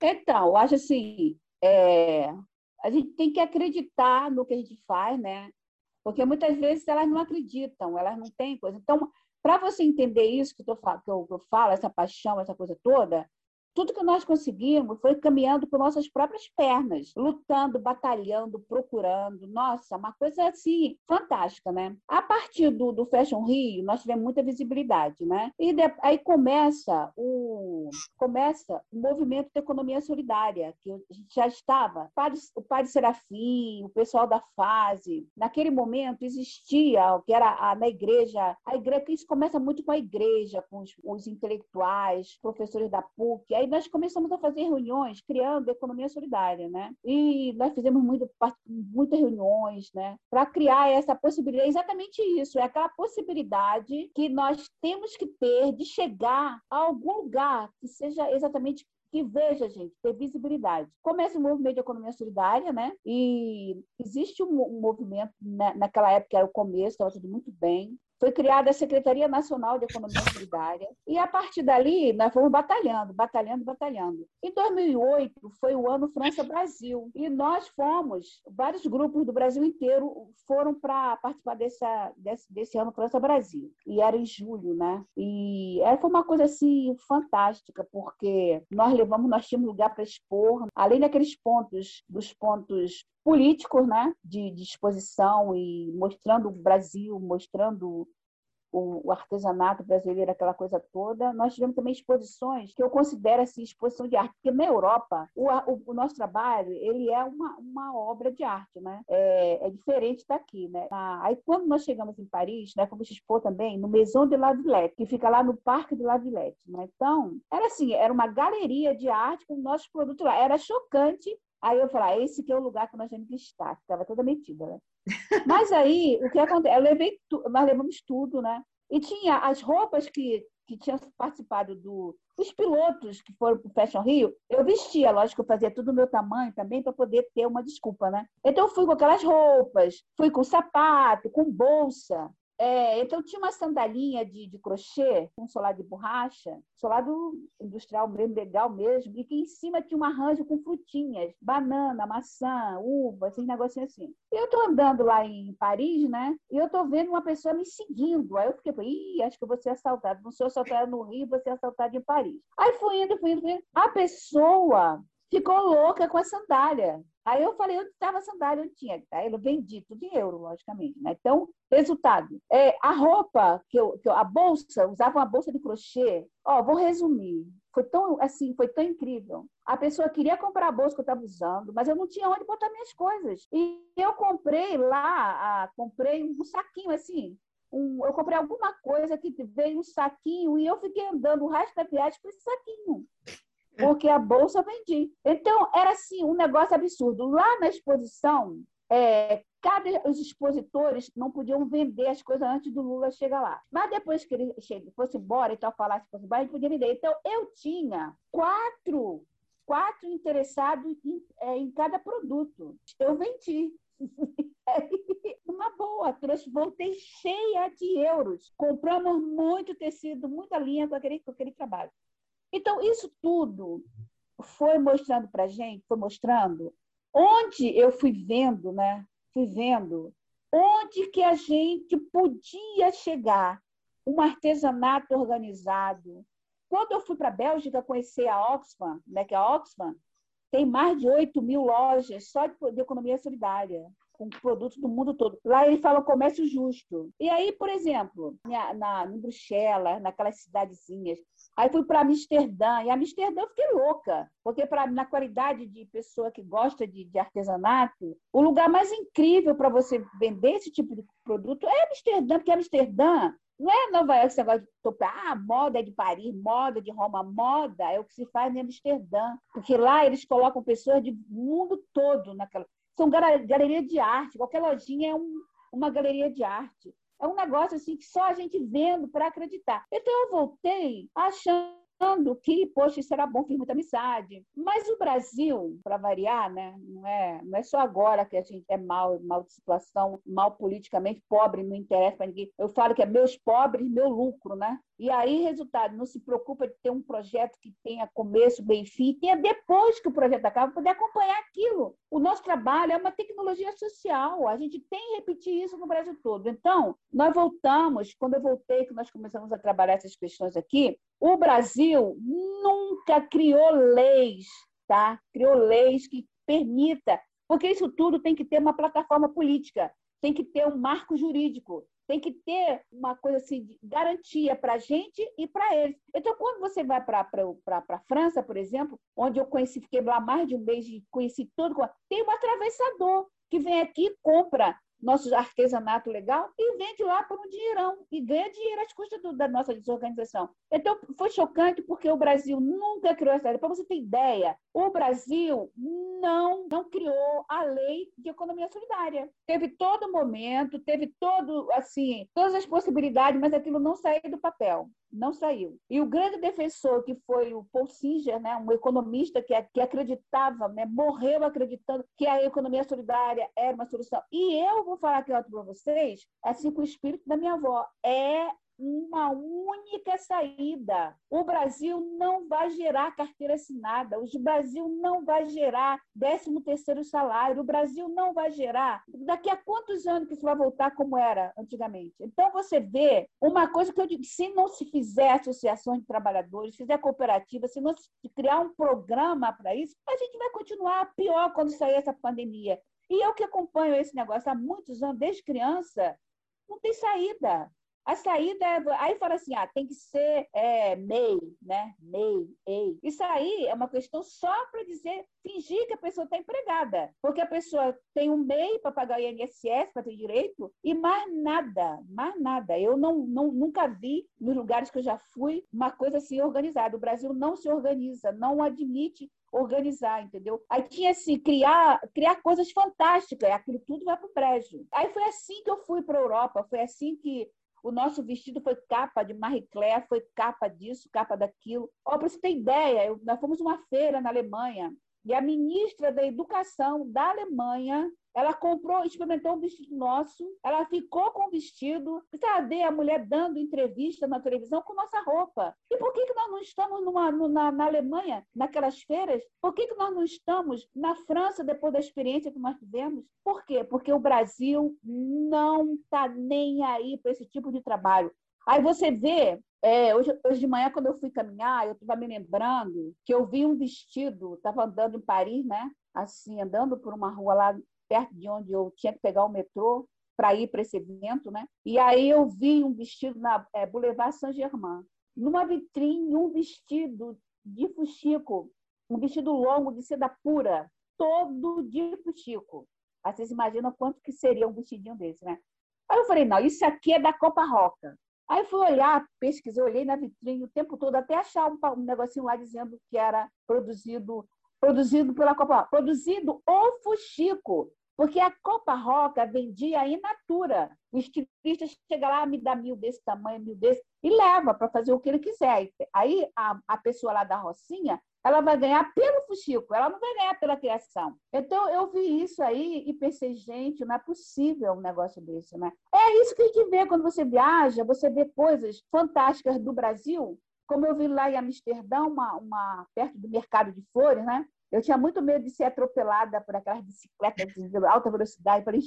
Então, eu acho assim, é, a gente tem que acreditar no que a gente faz, né? Porque muitas vezes elas não acreditam, elas não têm coisa. Então, para você entender isso que, eu, que eu falo, essa paixão, essa coisa toda, tudo que nós conseguimos foi caminhando por nossas próprias pernas, lutando, batalhando, procurando. Nossa, uma coisa assim fantástica, né? A partir do, do Fashion Rio, nós tivemos muita visibilidade, né? E de, aí começa o começa o movimento da economia solidária, que a gente já estava. O Padre Serafim, o pessoal da fase. Naquele momento existia, que era a, na igreja, a igreja, que isso começa muito com a igreja, com os, os intelectuais, professores da PUC. Aí aí nós começamos a fazer reuniões criando economia solidária, né? E nós fizemos muito, muitas reuniões, né? Para criar essa possibilidade, exatamente isso, é aquela possibilidade que nós temos que ter de chegar a algum lugar que seja exatamente que veja, gente, ter visibilidade. Começa o movimento de economia solidária, né? E existe um, movimento, né? naquela época era o começo, estava tudo muito bem foi criada a Secretaria Nacional de Economia Solidária, e a partir dali nós fomos batalhando, batalhando, batalhando. Em 2008 foi o ano França-Brasil, e nós fomos, vários grupos do Brasil inteiro foram para participar dessa, desse, desse ano França-Brasil, e era em julho, né? E foi uma coisa assim fantástica, porque nós levamos, nós tínhamos lugar para expor, além daqueles pontos, dos pontos políticos, né, de, de exposição e mostrando o Brasil, mostrando o, artesanato brasileiro, aquela coisa toda. Nós tivemos também exposições que eu considero assim, exposição de arte, porque na Europa o, o, o nosso trabalho ele é uma, uma obra de arte, né? É, é diferente daqui, né? Ah, aí quando nós chegamos em Paris, né, fomos expor também no Maison de la Villette, que fica lá no Parque de la Villette, né? Então era assim, era uma galeria de arte com nossos produtos lá. Era chocante Aí eu falei, ah, esse que é o lugar que nós temos que estar, estava toda metida, né? [laughs] Mas aí, o que aconteceu? Eu levei tu... nós levamos tudo, né? E tinha as roupas que, que tinham participado do. Os pilotos que foram para o Fashion Rio, eu vestia, lógico, eu fazia tudo do meu tamanho também para poder ter uma desculpa, né? Então eu fui com aquelas roupas, fui com sapato, com bolsa, É, então tinha uma sandalinha de, de crochê, um solado de borracha, solado industrial mesmo, legal mesmo, e que em cima tinha um arranjo com frutinhas, banana, maçã, uva, esses negocinhos assim. E eu estou andando lá em Paris, né? E eu estou vendo uma pessoa me seguindo. Aí eu fiquei, ih, acho que eu vou ser assaltado. Não sou assaltada no Rio, vou ser assaltada em Paris. Aí fui indo, fui indo, fui indo. A pessoa ficou louca com a sandália. Aí eu falei, onde estava a sandália? Eu tinha. Aí eu vendi tudo em euro, logicamente. Né? Então, resultado. É, a roupa, que eu, que eu, a bolsa, usava uma bolsa de crochê. Ó, vou resumir. Foi tão, assim, foi tão incrível. A pessoa queria comprar a bolsa que eu estava usando, mas eu não tinha onde botar minhas coisas. E eu comprei lá, a, comprei um saquinho assim, um, eu comprei alguma coisa que veio um saquinho e eu fiquei andando o resto da viagem com esse saquinho porque a bolsa vendi. Então, era assim, um negócio absurdo. Lá na exposição, é, cada, os expositores não podiam vender as coisas antes do Lula chegar lá. Mas depois que ele chega, fosse embora e tal, falasse fosse embora, ele podia vender. Então, eu tinha quatro, quatro interessados em, é, em cada produto. Eu vendi. [laughs] Uma boa, trouxe, voltei cheia de euros. Compramos muito tecido, muita linha com aquele, com aquele trabalho. Então, isso tudo foi mostrando para a gente, foi mostrando onde eu fui vendo, né? Fui vendo onde que a gente podia chegar, um artesanato organizado. Quando eu fui para a Bélgica conhecer a Oxfam, né, que a Oxfam tem mais de 8 mil lojas só de, de economia solidária com produtos do mundo todo. Lá ele fala comércio justo. E aí, por exemplo, na, em Bruxelas, naquelas cidadezinhas, aí fui para Amsterdã, e Amsterdã eu fiquei louca, porque pra, na qualidade de pessoa que gosta de, de artesanato, o lugar mais incrível para você vender esse tipo de produto é Amsterdã, porque Amsterdã não é Nova York esse negócio de topar, ah, moda é de Paris, moda de Roma, moda é o que se faz em Amsterdã. Porque lá eles colocam pessoas do mundo todo naquela são galeria de arte, qualquer lojinha é um, uma galeria de arte. É um negócio assim que só a gente vendo para acreditar. Então eu voltei achando que, poxa, isso era bom, fiz muita amizade. Mas o Brasil, para variar, né, não, é, não é só agora que a gente é mal, mal de situação, mal politicamente, pobre, não interessa para ninguém. Eu falo que é meus pobres, meu lucro, né? E aí, resultado, não se preocupa de ter um projeto que tenha começo, bem fim, tenha depois que o projeto acaba, poder acompanhar aquilo. O nosso trabalho é uma tecnologia social, a gente tem que repetir isso no Brasil todo. Então, nós voltamos, quando eu voltei, que nós começamos a trabalhar essas questões aqui, o Brasil nunca criou leis, tá? Criou leis que permita, porque isso tudo tem que ter uma plataforma política, tem que ter um marco jurídico, tem que ter uma coisa assim de garantia para a gente e para eles. Então, quando você vai para a França, por exemplo, onde eu conheci, fiquei lá mais de um mês conheci tudo, tem um atravessador que vem aqui e compra nosso artesanato legal e vende lá por um dinheirão e ganha dinheiro às custas do, da nossa desorganização. Então, foi chocante porque o Brasil nunca criou essa lei. Para você ter ideia, o Brasil não, não criou a lei de economia solidária. Teve todo momento, teve todo, assim, todas as possibilidades, mas aquilo não saiu do papel não saiu. E o grande defensor, que foi o Paul Singer, né, um economista que, que acreditava, né, morreu acreditando que a economia solidária era uma solução. E eu vou falar aqui para vocês, assim com o espírito da minha avó, é uma única saída. O Brasil não vai gerar carteira assinada, o Brasil não vai gerar 13 terceiro salário, o Brasil não vai gerar. Daqui a quantos anos que isso vai voltar como era antigamente? Então você vê uma coisa que eu digo, se não se fizer associações de trabalhadores, fizer cooperativa, se não se criar um programa para isso, a gente vai continuar pior quando sair essa pandemia. E eu que acompanho esse negócio há muitos anos, desde criança, não tem saída. A saída é. Aí fala assim: ah, tem que ser é, MEI, né? MEI, EI. Isso aí é uma questão só para dizer, fingir que a pessoa está empregada. Porque a pessoa tem um MEI para pagar o INSS, para ter direito, e mais nada, mais nada. Eu não, não, nunca vi, nos lugares que eu já fui, uma coisa assim organizada. O Brasil não se organiza, não admite organizar, entendeu? Aí tinha assim, criar, criar coisas fantásticas, aquilo tudo vai para o brejo. Aí foi assim que eu fui para a Europa, foi assim que o nosso vestido foi capa de Marie Claire, foi capa disso, capa daquilo. Para você ter ideia, eu, nós fomos uma feira na Alemanha e a ministra da Educação da Alemanha ela comprou, experimentou um vestido nosso, ela ficou com o vestido. Cadê a mulher dando entrevista na televisão com nossa roupa? E por que, que nós não estamos numa, na, na Alemanha, naquelas feiras? Por que, que nós não estamos na França depois da experiência que nós tivemos? Por quê? Porque o Brasil não está nem aí para esse tipo de trabalho. Aí você vê, é, hoje, hoje de manhã, quando eu fui caminhar, eu estava me lembrando que eu vi um vestido, estava andando em Paris, né? Assim, andando por uma rua lá perto de onde eu tinha que pegar o metrô para ir para esse evento, né? E aí eu vi um vestido na é, Boulevard Saint-Germain, numa vitrine, um vestido de fuxico, um vestido longo de seda pura, todo de fuxico. Aí vocês imaginam quanto que seria um vestidinho desse, né? Aí eu falei, não, isso aqui é da Copa Roca. Aí fui olhar, pesquisei, olhei na vitrine o tempo todo, até achar um, um negocinho lá dizendo que era produzido produzido pela Copa Roca, produzido o fuxico, porque a Copa Roca vendia in natura. O estilista chega lá, me dá mil desse tamanho, mil desse, e leva para fazer o que ele quiser. Aí a, a pessoa lá da Rocinha, ela vai ganhar pelo fuxico, ela não vai ganhar pela criação. Então, eu vi isso aí e pensei, gente, não é possível um negócio desse, né? É isso que a gente vê quando você viaja, você vê coisas fantásticas do Brasil, como eu vi lá em Amsterdã, uma, uma, perto do mercado de flores, né? Eu tinha muito medo de ser atropelada por aquelas bicicletas de alta velocidade. Falei,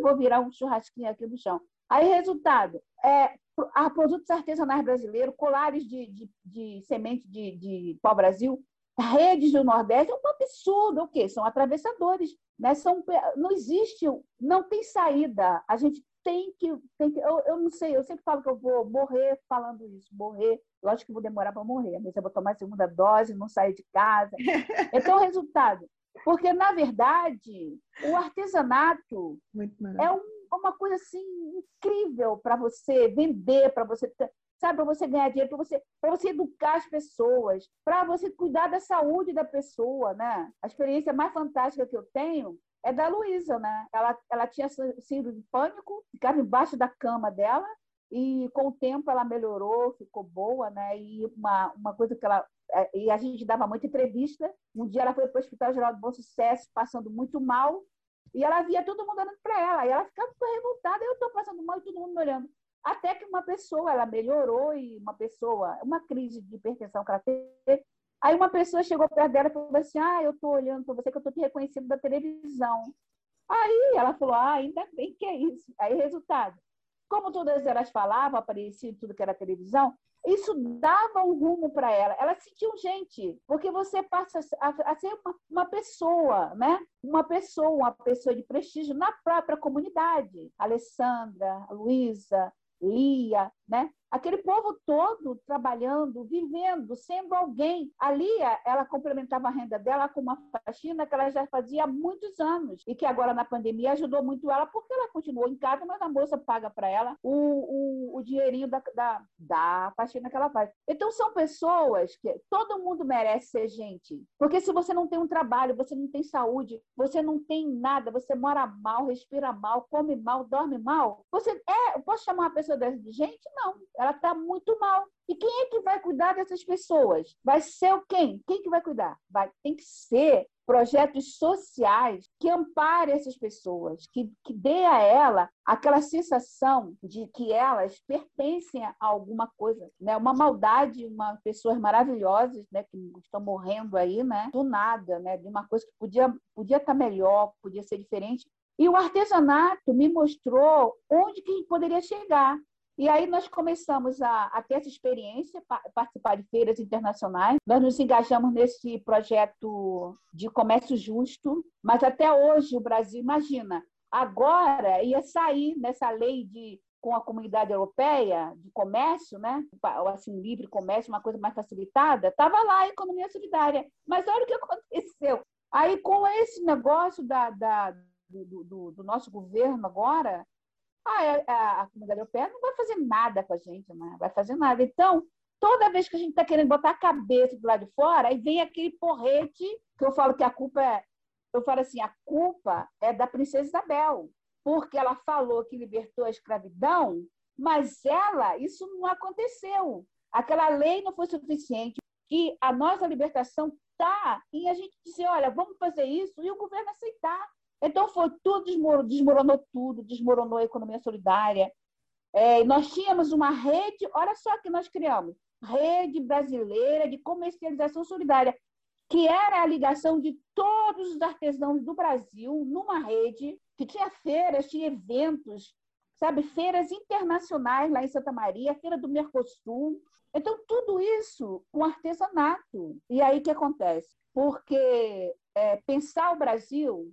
vou virar um churrasquinho aqui no chão. Aí, resultado, é, a produtos artesanais brasileiros, colares de, de, de semente de, de pau-brasil, redes do Nordeste, é um absurdo. O quê? São atravessadores. Né? São, não existe, não tem saída. A gente tem que. Tem que eu, eu não sei, eu sempre falo que eu vou morrer falando isso, morrer. Lógico que vou demorar para morrer, mas eu vou tomar a segunda dose, não sair de casa. [laughs] Então, resultado. Porque, na verdade, o artesanato é um, uma coisa assim incrível para você vender, para você sabe, para você ganhar dinheiro, para você, você educar as pessoas, para você cuidar da saúde da pessoa, né? A experiência mais fantástica que eu tenho é da Luísa, né? Ela, ela tinha síndrome de pânico, ficava embaixo da cama dela, e com o tempo ela melhorou, ficou boa, né? E uma, uma coisa que ela. É, e a gente dava muita entrevista. Um dia ela foi para o Hospital Geral do Bom Sucesso, passando muito mal, e ela via todo mundo olhando para ela. E ela ficava revoltada, eu estou passando mal e todo mundo me olhando. Até que uma pessoa, ela melhorou, e uma pessoa, uma crise de hipertensão que ela teve, Aí uma pessoa chegou perto dela e falou assim: Ah, eu estou olhando para você que eu estou te reconhecendo da televisão. Aí ela falou: Ah, ainda bem que é isso. Aí, resultado: como todas elas falavam, aparecia tudo que era televisão, isso dava um rumo para ela. Elas sentiam gente, porque você passa a, a ser uma, uma, pessoa, né? Uma pessoa, uma pessoa de prestígio na própria comunidade. Alessandra, Luísa, Lia, né? Aquele povo todo trabalhando, vivendo, sendo alguém. Ali, ela complementava a renda dela com uma faxina que ela já fazia há muitos anos e que agora na pandemia ajudou muito ela, porque ela continuou em casa, mas a moça paga para ela o, o, o dinheirinho da, da, da faxina que ela faz. Então, são pessoas que todo mundo merece ser gente, porque se você não tem um trabalho, você não tem saúde, você não tem nada, você mora mal, respira mal, come mal, dorme mal, você é, eu posso chamar uma pessoa dessa de gente? Não ela está muito mal. E quem é que vai cuidar dessas pessoas? Vai ser o quem? Quem que vai cuidar? Vai, tem que ser projetos sociais que amparem essas pessoas, que, que dê a ela aquela sensação de que elas pertencem a alguma coisa, né? Uma maldade, uma pessoas maravilhosas, né? Que estão morrendo aí, né? Do nada, né? De uma coisa que podia podia estar tá melhor, podia ser diferente. E o artesanato me mostrou onde que poderia chegar. E aí nós começamos a, a, ter essa experiência, participar de feiras internacionais. Nós nos engajamos nesse projeto de comércio justo, mas até hoje o Brasil, imagina, agora ia sair nessa lei de com a comunidade europeia de comércio, né? assim, livre comércio, uma coisa mais facilitada, estava lá a economia solidária. Mas olha o que aconteceu. Aí, com esse negócio da, da do, do, do nosso governo agora, a, é, a, a comunidade europeia não vai fazer nada com a gente, não né? vai fazer nada. Então, toda vez que a gente está querendo botar a cabeça do lado de fora, aí vem aquele porrete que eu falo que a culpa é. Eu falo assim: a culpa é da princesa Isabel, porque ela falou que libertou a escravidão, mas ela, isso não aconteceu. Aquela lei não foi suficiente. E a nossa libertação está em a gente dizer: olha, vamos fazer isso, e o governo aceitar. Então foi tudo desmoronou, desmoronou tudo, desmoronou a economia solidária. É, nós tínhamos uma rede, olha só que nós criamos, rede brasileira de comercialização solidária, que era a ligação de todos os artesãos do Brasil numa rede que tinha feiras, tinha eventos, sabe, feiras internacionais lá em Santa Maria, feira do Mercosul. Então tudo isso com artesanato. E aí que acontece? Porque é, pensar o Brasil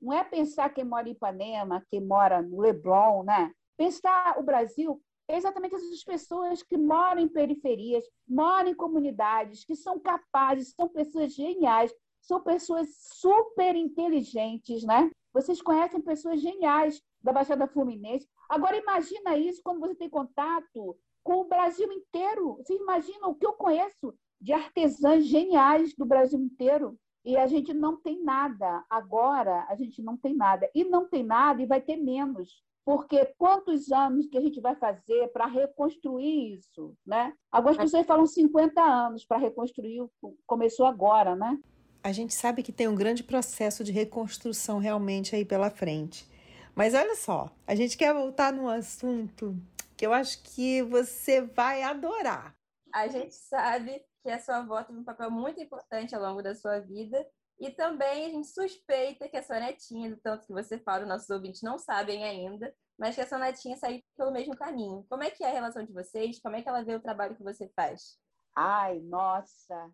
não é pensar quem mora em Ipanema, quem mora no Leblon, né? Pensar o Brasil é exatamente essas pessoas que moram em periferias, moram em comunidades, que são capazes, são pessoas geniais, são pessoas super inteligentes, né? Vocês conhecem pessoas geniais da Baixada Fluminense. Agora imagina isso quando você tem contato com o Brasil inteiro. Vocês imaginam o que eu conheço de artesãs geniais do Brasil inteiro? E a gente não tem nada. Agora a gente não tem nada. E não tem nada e vai ter menos porque quantos anos que a gente vai fazer para reconstruir isso, né? Algumas pessoas falam 50 anos para reconstruir, começou agora, né? A gente sabe que tem um grande processo de reconstrução realmente aí pela frente. Mas olha só, a gente quer voltar num assunto que eu acho que você vai adorar. A gente sabe que a sua avó teve um papel muito importante ao longo da sua vida e também a gente suspeita que a sua netinha, do tanto que você fala, nossos ouvintes não sabem ainda, mas que a sua netinha saiu pelo mesmo caminho. Como é que é a relação de vocês? Como é que ela vê o trabalho que você faz? Ai, nossa,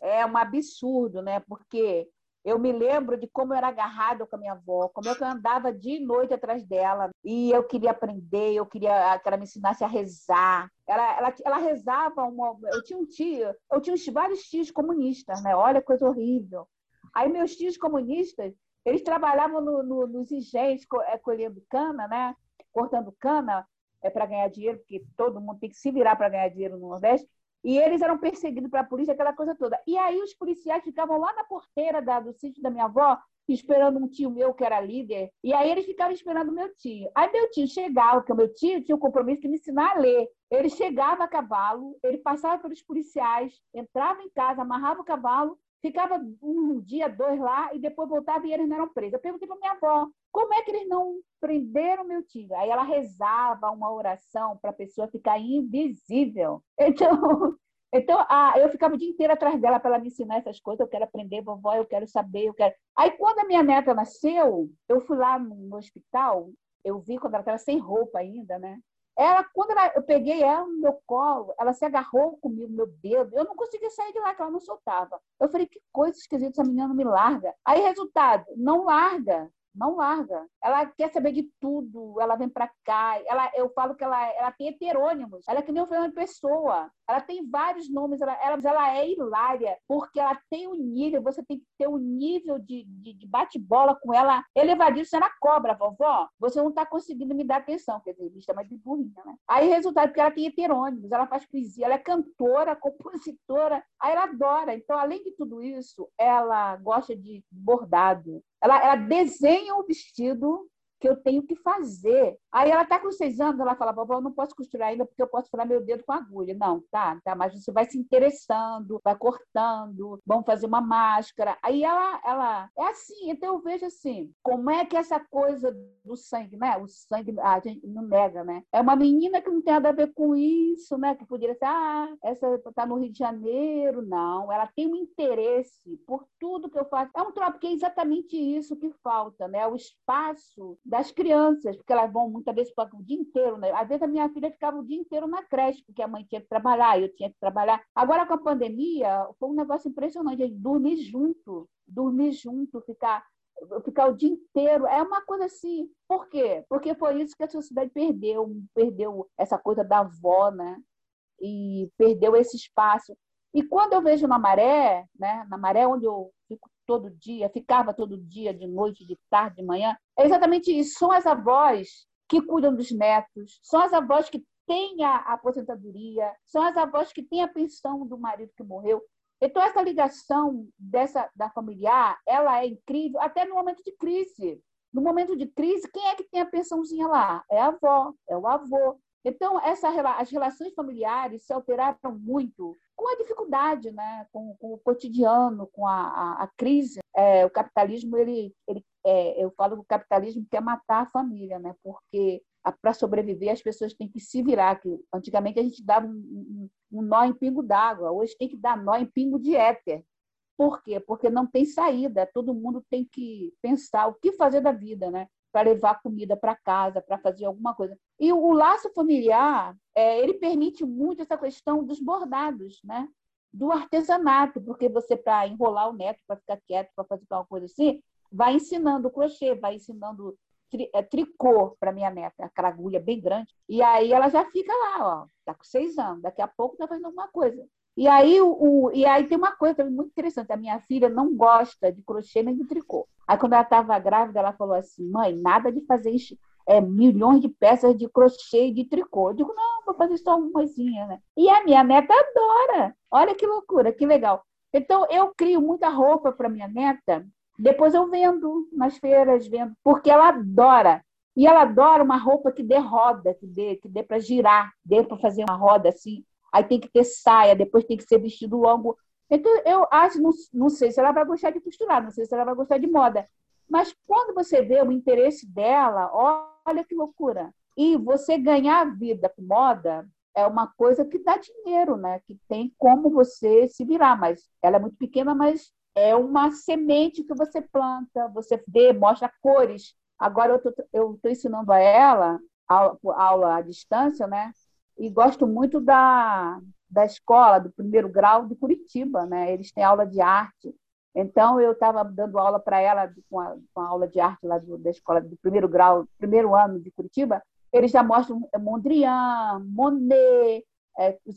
é um absurdo, né? Porque eu me lembro de como eu era agarrada com a minha avó, como eu andava dia e noite atrás dela, e eu queria aprender, eu queria que ela me ensinasse a rezar. Ela, ela, ela rezava, uma, eu tinha um tio, eu tinha vários tios comunistas, né? Olha, coisa horrível. Aí meus tios comunistas, eles trabalhavam no, no, nos engenhos é, colhendo cana, né? cortando cana é, para ganhar dinheiro, porque todo mundo tem que se virar para ganhar dinheiro no Nordeste. E eles eram perseguidos pela polícia, aquela coisa toda. E aí os policiais ficavam lá na porteira da, do sítio da minha avó, esperando um tio meu que era líder. E aí eles ficavam esperando meu tio. Aí meu tio chegava, porque meu tio tinha o compromisso de me ensinar a ler. Ele chegava a cavalo, ele passava pelos policiais, entrava em casa, amarrava o cavalo ficava um dia, dois lá, e depois voltava e eles não eram presos. Eu perguntei para minha avó, como é que eles não prenderam meu tio? Aí ela rezava uma oração para a pessoa ficar invisível. [laughs] Então, então ah, eu ficava o dia inteiro atrás dela para ela me ensinar essas coisas. Eu quero aprender, vovó, eu quero saber, eu quero. Aí, quando a minha neta nasceu, eu fui lá no hospital, eu vi quando ela estava sem roupa ainda, né? Ela, quando ela, eu peguei ela no meu colo, ela se agarrou comigo, meu dedo. Eu não conseguia sair de lá, que ela não soltava. Eu falei, que coisa esquisita, essa menina não me larga. Aí, resultado, não larga não larga. Ela quer saber de tudo, ela vem para cá. Ela, eu falo que ela, ela tem heterônimos. Ela é que nem o Fernando Pessoa. Ela tem vários nomes, ela, ela, ela é hilária, porque ela tem um nível, você tem que ter um nível de, de, de bate-bola com ela elevadíssimo. Você é cobra, vovó. Você não está conseguindo me dar atenção. Quer dizer, me chama de burrinha, né? Aí, resultado, porque ela tem heterônimos, ela faz poesia, ela é cantora, [laughs] compositora, aí ela adora. Então, além de tudo isso, ela gosta de bordado. Ela, ela desenha o vestido que eu tenho que fazer. Aí ela está com seis anos, ela fala, vovó, eu não posso costurar ainda porque eu posso furar meu dedo com agulha. Não, tá, tá, mas você vai se interessando, vai cortando, vamos fazer uma máscara. Aí ela, ela é assim, então eu vejo assim, como é que essa coisa do sangue, né? O sangue a gente não nega, né? É uma menina que não tem nada a ver com isso, né? Que poderia ser, ah, essa tá no Rio de Janeiro. Não, ela tem um interesse por tudo que eu faço. É um troço, porque é exatamente isso que falta, né? O espaço das crianças, porque elas vão muitas vezes o dia inteiro. Né? Às vezes a minha filha ficava o dia inteiro na creche, porque a mãe tinha que trabalhar, eu tinha que trabalhar. Agora com a pandemia, foi um negócio impressionante, a gente dormir junto, dormir junto, ficar ficar o dia inteiro. É uma coisa assim. Por quê? Porque foi isso que a sociedade perdeu, perdeu essa coisa da avó, né? E perdeu esse espaço. E quando eu vejo na maré, né, na maré onde eu fico todo dia, ficava todo dia, de noite, de tarde, de manhã, é exatamente isso. São as avós que cuidam dos netos, são as avós que têm a aposentadoria, são as avós que têm a pensão do marido que morreu. Então, essa ligação dessa, da familiar, ela é incrível, até no momento de crise. No momento de crise, quem é que tem a pensãozinha lá? É a avó, é o avô. Então, essa, as relações familiares se alteraram muito com a dificuldade, né? com, com o cotidiano, com a, a, a crise. É, o capitalismo, ele, ele é, eu falo que o capitalismo quer matar a família, né? porque para sobreviver as pessoas têm que se virar. Que antigamente a gente dava um, um, um nó em pingo d'água, hoje tem que dar nó em pingo de éter. Por quê? Porque não tem saída, todo mundo tem que pensar o que fazer da vida, né? Para levar comida para casa, para fazer alguma coisa. E o laço familiar, é, ele permite muito essa questão dos bordados, né? do artesanato, porque você, para enrolar o neto, para ficar quieto, para fazer alguma coisa assim, vai ensinando crochê, vai ensinando tri, é, tricô para minha neta, aquela agulha bem grande. E aí ela já fica lá, ó, tá com seis anos, daqui a pouco está fazendo alguma coisa. E aí, o, o, e aí tem uma coisa muito interessante, a minha filha não gosta de crochê nem de tricô. Aí, quando ela estava grávida, ela falou assim: mãe, nada de fazer é, milhões de peças de crochê e de tricô. Eu digo: não, vou fazer só umazinha, né? E a minha neta adora. Olha que loucura, que legal. Então, eu crio muita roupa para minha neta, depois eu vendo nas feiras, vendo, porque ela adora. E ela adora uma roupa que dê roda, que dê, que dê para girar, dê para fazer uma roda assim. Aí tem que ter saia, depois tem que ser vestido longo. Então, eu acho, não, não sei se ela vai gostar de costurar, não sei se ela vai gostar de moda. Mas quando você vê o interesse dela, olha que loucura. E você ganhar vida com moda é uma coisa que dá dinheiro, né? Que tem como você se virar. Mas ela é muito pequena, mas é uma semente que você planta, você vê, mostra cores. Agora eu estou ensinando a ela, aula, aula à distância, né? E gosto muito da, da escola do primeiro grau de Curitiba, né? Eles têm aula de arte. Então eu estava dando aula para ela com a, com a, aula de arte lá do, da escola do primeiro grau, primeiro ano de Curitiba. Eles já mostram Mondrian, Monet, é, os,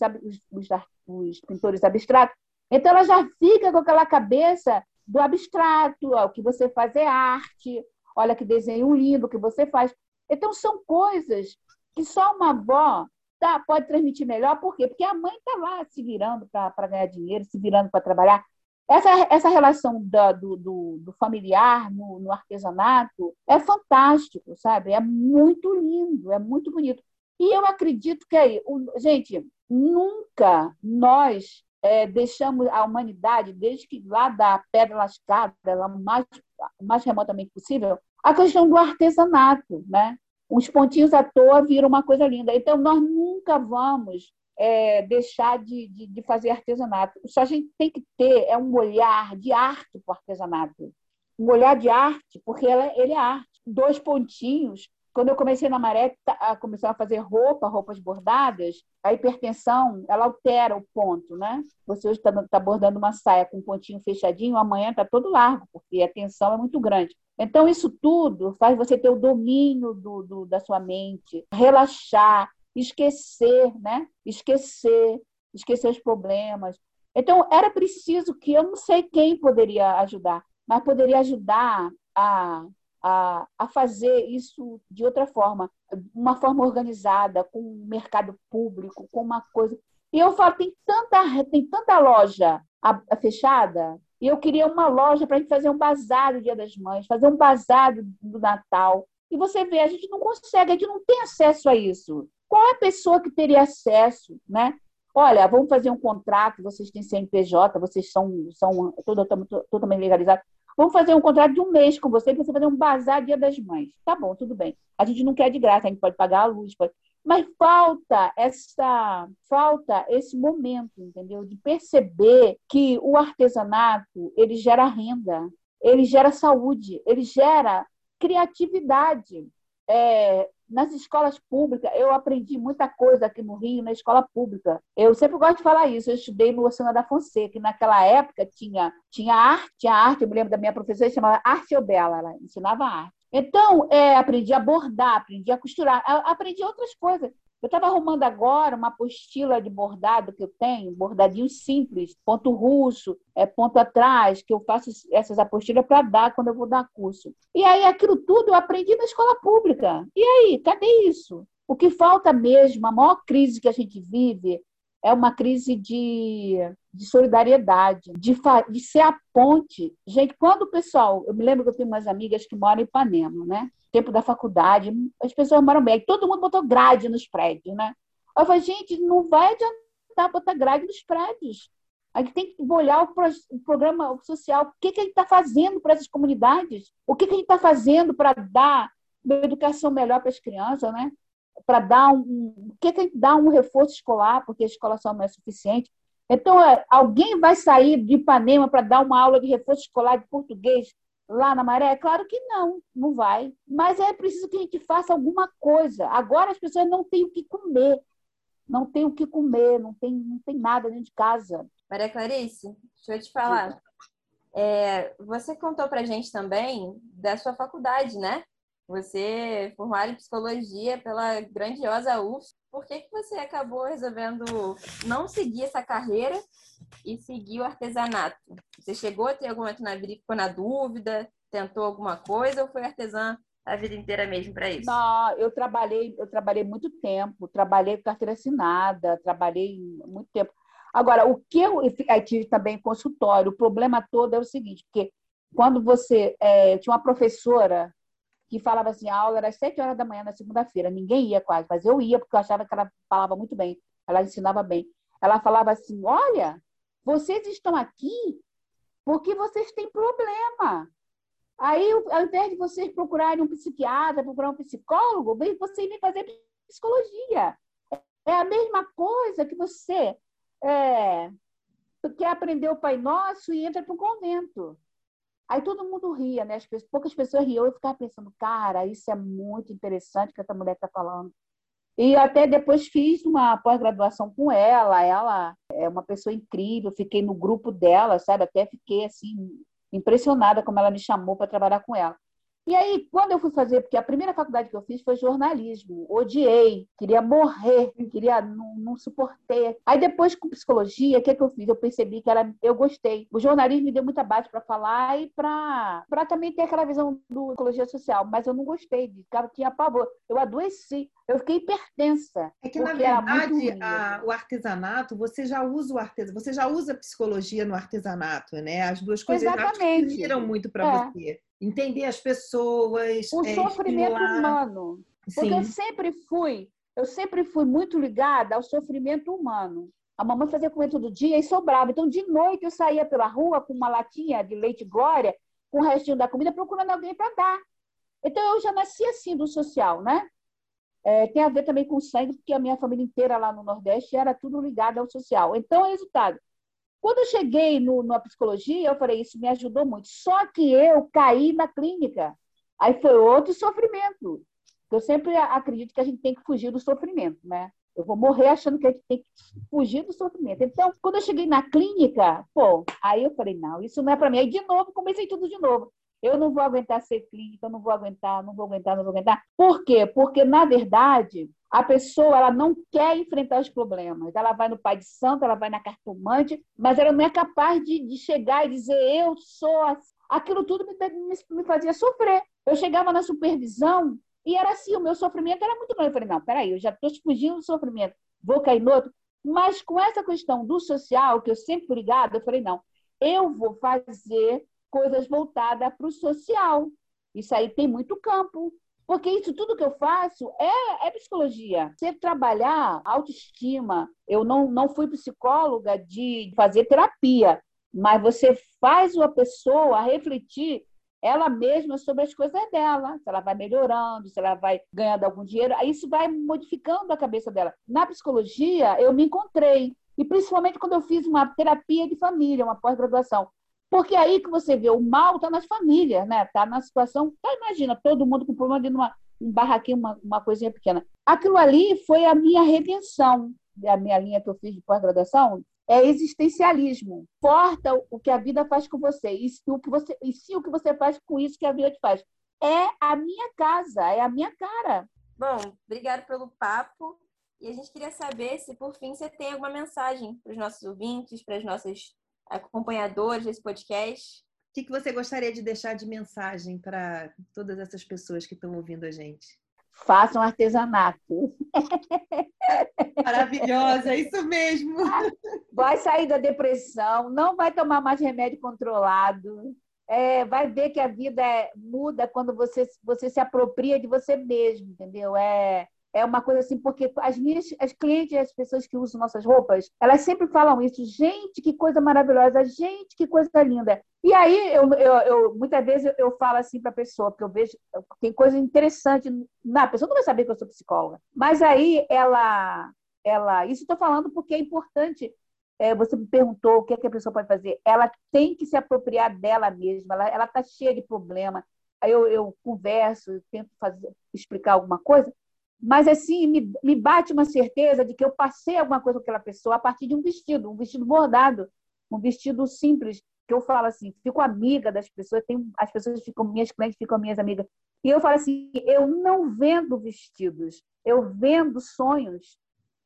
os, os, pintores abstratos. Então ela já fica com aquela cabeça do abstrato, o que você faz é arte, olha que desenho lindo que você faz. Então são coisas que só uma avó pode transmitir melhor, por quê? Porque a mãe está lá se virando para ganhar dinheiro, se virando para trabalhar. Essa, essa relação da, do, do, do, familiar no, no, artesanato é fantástico, sabe? É muito lindo, é muito bonito. E eu acredito que aí, gente, nunca nós é, deixamos a humanidade, desde que lá da pedra lascada, lá mais, mais remotamente possível, a questão do artesanato, né? Os pontinhos à toa viram uma coisa linda. Então, nós nunca vamos é, deixar de, de, de, fazer artesanato. Só a gente tem que ter é um olhar de arte para o artesanato. Um olhar de arte, porque ela, ele é arte. Dois pontinhos. Quando eu comecei na Maré, a começar a fazer roupa, roupas bordadas, a hipertensão, ela altera o ponto, né? Você hoje está tá bordando uma saia com um pontinho fechadinho, amanhã está todo largo, porque a tensão é muito grande. Então, isso tudo faz você ter o domínio do, do, da sua mente, relaxar, esquecer, né? Esquecer, esquecer os problemas. Então, era preciso que eu não sei quem poderia ajudar, mas poderia ajudar a, a, a fazer isso de outra forma, uma forma organizada, com o mercado público, com uma coisa. E eu falo, tem tanta, tem tanta loja fechada e eu queria uma loja para a gente fazer um bazar do Dia das Mães, fazer um bazar do Natal. E você vê, a gente não consegue, a gente não tem acesso a isso. Qual é a pessoa que teria acesso, né? Olha, vamos fazer um contrato, vocês têm CNPJ, vocês são, são totalmente legalizados. Vamos fazer um contrato de um mês com você para você fazer um bazar Dia das Mães. Tá bom, tudo bem. A gente não quer de graça, a gente pode pagar a luz, pode... Mas falta essa, falta esse momento, entendeu? De perceber que o artesanato ele gera renda, ele gera saúde, ele gera criatividade. É, nas escolas públicas, eu aprendi muita coisa aqui no Rio, na escola pública. Eu sempre gosto de falar isso. Eu estudei no Oceano da Fonseca, que naquela época tinha, tinha arte, arte. Eu me lembro da minha professora, chamava Arte Bela, ela ensinava arte. Então, é, aprendi a bordar, aprendi a costurar, aprendi outras coisas. Eu estava arrumando agora uma apostila de bordado que eu tenho, bordadinho simples, ponto russo, é, ponto atrás, que eu faço essas apostilas para dar quando eu vou dar curso. E aí, aquilo tudo eu aprendi na escola pública. E aí, cadê isso? O que falta mesmo, a maior crise que a gente vive é uma crise de, de solidariedade, de, de ser a ponte. Gente, quando o pessoal. Eu me lembro que eu tenho umas amigas que moram em Ipanema, né? Tempo da faculdade, as pessoas moram bem. Todo mundo botou grade nos prédios, né? Eu falei, gente, não vai adiantar botar, botar grade nos prédios. A gente tem que olhar o, pro, o programa social, o que, que a gente está fazendo para essas comunidades, o que, que a gente está fazendo para dar uma educação melhor para as crianças, né? para dar um, o que, que a gente dá um reforço escolar, porque a escola só não é suficiente. Então, é, alguém vai sair de Ipanema para dar uma aula de reforço escolar de português lá na Maré? Claro que não, não vai. Mas é preciso que a gente faça alguma coisa. Agora as pessoas não têm o que comer. Não tem o que comer, não tem, não tem nada dentro de casa. Maria Clarice, deixa eu te falar. É, você contou para gente também da sua faculdade, né? Você formado em psicologia pela grandiosa UFS. Por que, que você acabou resolvendo não seguir essa carreira e seguir o artesanato? Você chegou a ter algum momento na vida ficou na dúvida, tentou alguma coisa ou foi artesã a vida inteira mesmo para isso? Não, eu trabalhei, eu trabalhei muito tempo, trabalhei com carteira assinada, trabalhei muito tempo. Agora, o que eu, eu tive também consultório, o problema todo é o seguinte, porque quando você é, tinha uma professora que falava assim, a aula era às sete horas da manhã na segunda-feira, ninguém ia quase, mas eu ia porque eu achava que ela falava muito bem, ela ensinava bem. Ela falava assim, olha, vocês estão aqui porque vocês têm problema. Aí, ao invés de vocês procurarem um psiquiatra, procurar um psicólogo, vocês vêm fazer psicologia. É a mesma coisa que você é, quer aprender o Pai Nosso e entra para o convento. Aí todo mundo ria, né? As pessoas, poucas pessoas riam. Eu ficava pensando, cara, isso é muito interessante que essa mulher está falando. E até depois fiz uma pós-graduação com ela. Ela é uma pessoa incrível. Fiquei no grupo dela, sabe? Até fiquei assim impressionada como ela me chamou para trabalhar com ela. E aí, quando eu fui fazer, porque a primeira faculdade que eu fiz foi jornalismo, odiei, queria morrer, queria, não, não suportei. Aí depois com psicologia, o que, é que eu fiz? Eu percebi que era, eu gostei. O jornalismo me deu muita base para falar e para também ter aquela visão do psicologia social, mas eu não gostei, de, tinha pavor. Eu adoeci, eu fiquei hipertensa. É que, na verdade, a, o artesanato, você já usa o artesanato, você já usa psicologia no artesanato, né? As duas coisas Exatamente. já muito para é. você entender as pessoas. O é, sofrimento estimular... humano. Porque Sim. eu sempre fui, eu sempre fui muito ligada ao sofrimento humano. A mamãe fazia comer todo dia e sobrava. Então, de noite, eu saía pela rua com uma latinha de leite glória, com o restinho da comida, procurando alguém para dar. Então, eu já nasci assim do social, né? É, tem a ver também com sangue, porque a minha família inteira lá no Nordeste era tudo ligado ao social. Então, resultado, quando eu cheguei no, na psicologia, eu falei, isso me ajudou muito. Só que eu caí na clínica. Aí foi outro sofrimento. Eu sempre acredito que a gente tem que fugir do sofrimento, né? Eu vou morrer achando que a gente tem que fugir do sofrimento. Então, quando eu cheguei na clínica, pô, aí eu falei, não, isso não é para mim. Aí, de novo, comecei tudo de novo. Eu não vou aguentar ser clínica, eu não vou aguentar, não vou aguentar, não vou aguentar. Por quê? Porque, na verdade, a pessoa ela não quer enfrentar os problemas. Ela vai no pai de santo, ela vai na cartomante, mas ela não é capaz de, de chegar e dizer eu sou assim. Aquilo tudo me, me, me, fazia sofrer. Eu chegava na supervisão e era assim, o meu sofrimento era muito grande. Eu falei, não, peraí, eu já estou fugindo do sofrimento, vou cair no outro. Mas com essa questão do social, que eu sempre fui ligada, eu falei, não, eu vou fazer coisas voltadas para o social. Isso aí tem muito campo. Porque isso tudo que eu faço é, é psicologia. Você trabalhar autoestima. Eu não, não fui psicóloga de fazer terapia, mas você faz uma pessoa refletir ela mesma sobre as coisas dela, se ela vai melhorando, se ela vai ganhando algum dinheiro, aí isso vai modificando a cabeça dela. Na psicologia, eu me encontrei, e principalmente quando eu fiz uma terapia de família, uma pós-graduação. Porque aí que você vê, o mal está nas famílias, né? Está na situação. Tá, imagina, todo mundo com problema de numa, um barraquinho, uma, uma coisinha pequena. Aquilo ali foi a minha redenção, a minha linha que eu fiz de pós-graduação, é existencialismo. Importa o que a vida faz com você e, se o que você e se o que você faz com isso que a vida te faz. É a minha casa, é a minha cara. Bom, obrigado pelo papo. E a gente queria saber se, por fim, você tem alguma mensagem para os nossos ouvintes, para as nossas acompanhadores desse podcast. O que, que você gostaria de deixar de mensagem para todas essas pessoas que estão ouvindo a gente? Façam artesanato. Maravilhosa, é isso mesmo. Vai sair da depressão, não vai tomar mais remédio controlado. É, vai ver que a vida é, muda quando você, você se apropria de você mesmo, entendeu? É, é uma coisa assim, porque as minhas as clientes, as pessoas que usam nossas roupas, elas sempre falam isso. Gente, que coisa maravilhosa! Gente, que coisa linda! E aí, eu, eu, eu muitas vezes eu, eu falo assim para a pessoa, porque eu vejo, tem coisa interessante. Na pessoa não vai saber que eu sou psicóloga, mas aí ela, ela isso estou falando porque é importante. É, você me perguntou o que, é que a pessoa pode fazer. Ela tem que se apropriar dela mesma. Ela está cheia de problema. Aí eu, eu converso, tento fazer, explicar alguma coisa, mas assim me, me bate uma certeza de que eu passei alguma coisa com aquela pessoa a partir de um vestido, um vestido bordado, um vestido simples, que eu falo assim, fico amiga das pessoas, tem, as pessoas ficam minhas clientes, ficam minhas amigas. E eu falo assim, eu não vendo vestidos, eu vendo sonhos.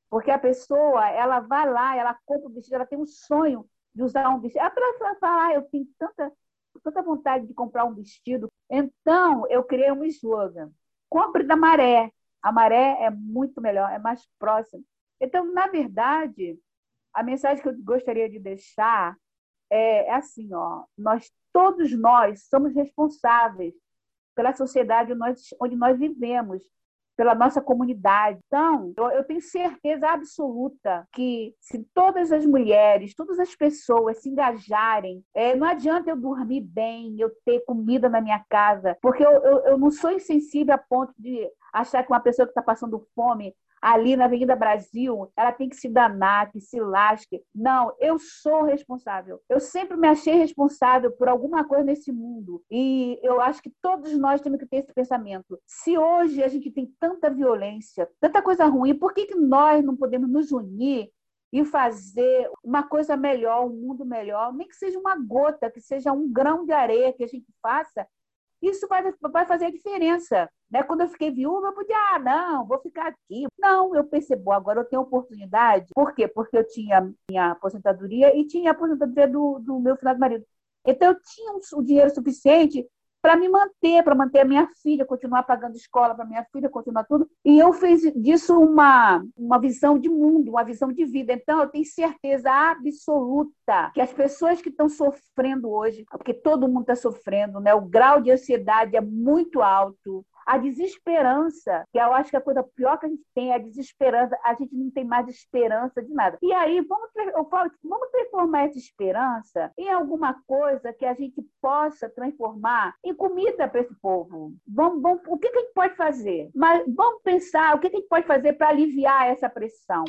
Porque a pessoa, ela vai lá, ela compra o vestido, ela tem um sonho de usar um vestido. Ela fala, ah, eu tenho tanta, tanta vontade de comprar um vestido. Então, eu criei um slogan. Compre da maré. A maré é muito melhor, é mais próxima. Então, na verdade, a mensagem que eu gostaria de deixar é, é assim, ó, nós todos nós somos responsáveis pela sociedade onde nós vivemos, pela nossa comunidade. Então, eu, eu, tenho certeza absoluta que se todas as mulheres, todas as pessoas se engajarem, é, não adianta eu dormir bem, eu ter comida na minha casa, porque eu, eu, eu não sou insensível a ponto de achar que uma pessoa que está passando fome ali na Avenida Brasil, ela tem que se danar, que se lasque. Não, eu sou responsável. Eu sempre me achei responsável por alguma coisa nesse mundo. E eu acho que todos nós temos que ter esse pensamento. Se hoje a gente tem tanta violência, tanta coisa ruim, por que, que nós não podemos nos unir e fazer uma coisa melhor, um mundo melhor, nem que seja uma gota, que seja um grão de areia que a gente faça isso vai, vai fazer a diferença. Né? Quando eu fiquei viúva, eu podia, ah, não, vou ficar aqui. Não, eu percebo, agora eu tenho oportunidade. Por quê? Porque eu tinha minha aposentadoria e tinha a aposentadoria do, do meu filho marido. Então, eu tinha um dinheiro suficiente para me manter, para manter a minha filha, continuar pagando escola para minha filha, continuar tudo. E eu fiz disso uma, uma visão de mundo, uma visão de vida. Então, eu tenho certeza absoluta que as pessoas que estão sofrendo hoje, porque todo mundo está sofrendo, né? o grau de ansiedade é muito alto, a desesperança, que eu acho que a coisa pior que a gente tem é a desesperança, a gente não tem mais esperança de nada. E aí, vamos, eu falo, vamos transformar essa esperança em alguma coisa que a gente possa transformar em comida para esse povo. Vamos, vamos, o que, que a gente pode fazer? Mas vamos pensar o que, que a gente pode fazer para aliviar essa pressão,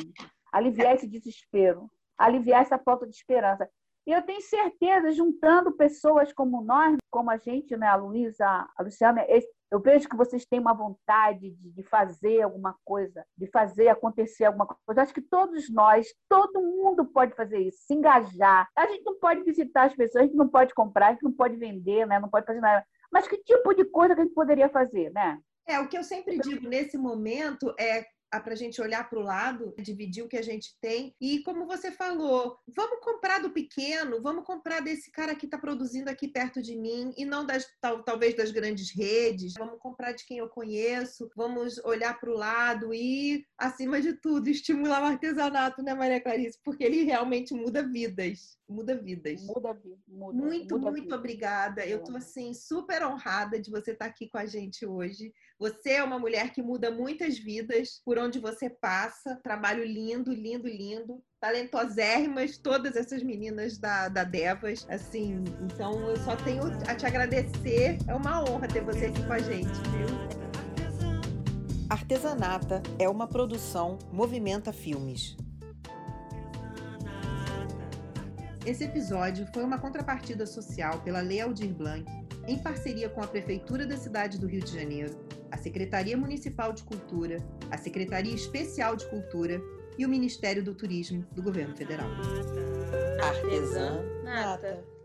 aliviar esse desespero, aliviar essa falta de esperança. Eu tenho certeza, juntando pessoas como nós, como a gente, né, a Luísa, a Luciana, eu vejo que vocês têm uma vontade de, de, fazer alguma coisa, de fazer acontecer alguma coisa. Eu acho que todos nós, todo mundo pode fazer isso, se engajar. A gente não pode visitar as pessoas, a gente não pode comprar, a gente não pode vender, né? não pode fazer nada. Mas que tipo de coisa que a gente poderia fazer, né? É, o que eu sempre digo nesse momento é para a gente olhar para o lado, dividir o que a gente tem. E como você falou, vamos comprar do pequeno, vamos comprar desse cara que está produzindo aqui perto de mim e não das tal, talvez das grandes redes. Vamos comprar de quem eu conheço, vamos olhar para o lado e, acima de tudo, [laughs] estimular o artesanato, né, Maria Clarice? Porque ele realmente muda vidas. Muda vidas. Muda. Muda, muito, muda muito vida. obrigada. Eu estou assim super honrada de você estar tá aqui com a gente hoje. Você é uma mulher que muda muitas vidas por onde você passa. Trabalho lindo, lindo, lindo. Talentosérrimas, todas essas meninas da, da Devas. Assim, então eu só tenho a te agradecer. É uma honra ter você aqui com a gente, viu? Artesanata é uma produção Movimenta Filmes. Esse episódio foi uma contrapartida social pela Lei Aldir Blanc, em parceria com a Prefeitura da cidade do Rio de Janeiro a Secretaria Municipal de Cultura, a Secretaria Especial de Cultura e o Ministério do Turismo do Governo Federal. Artesã Nata.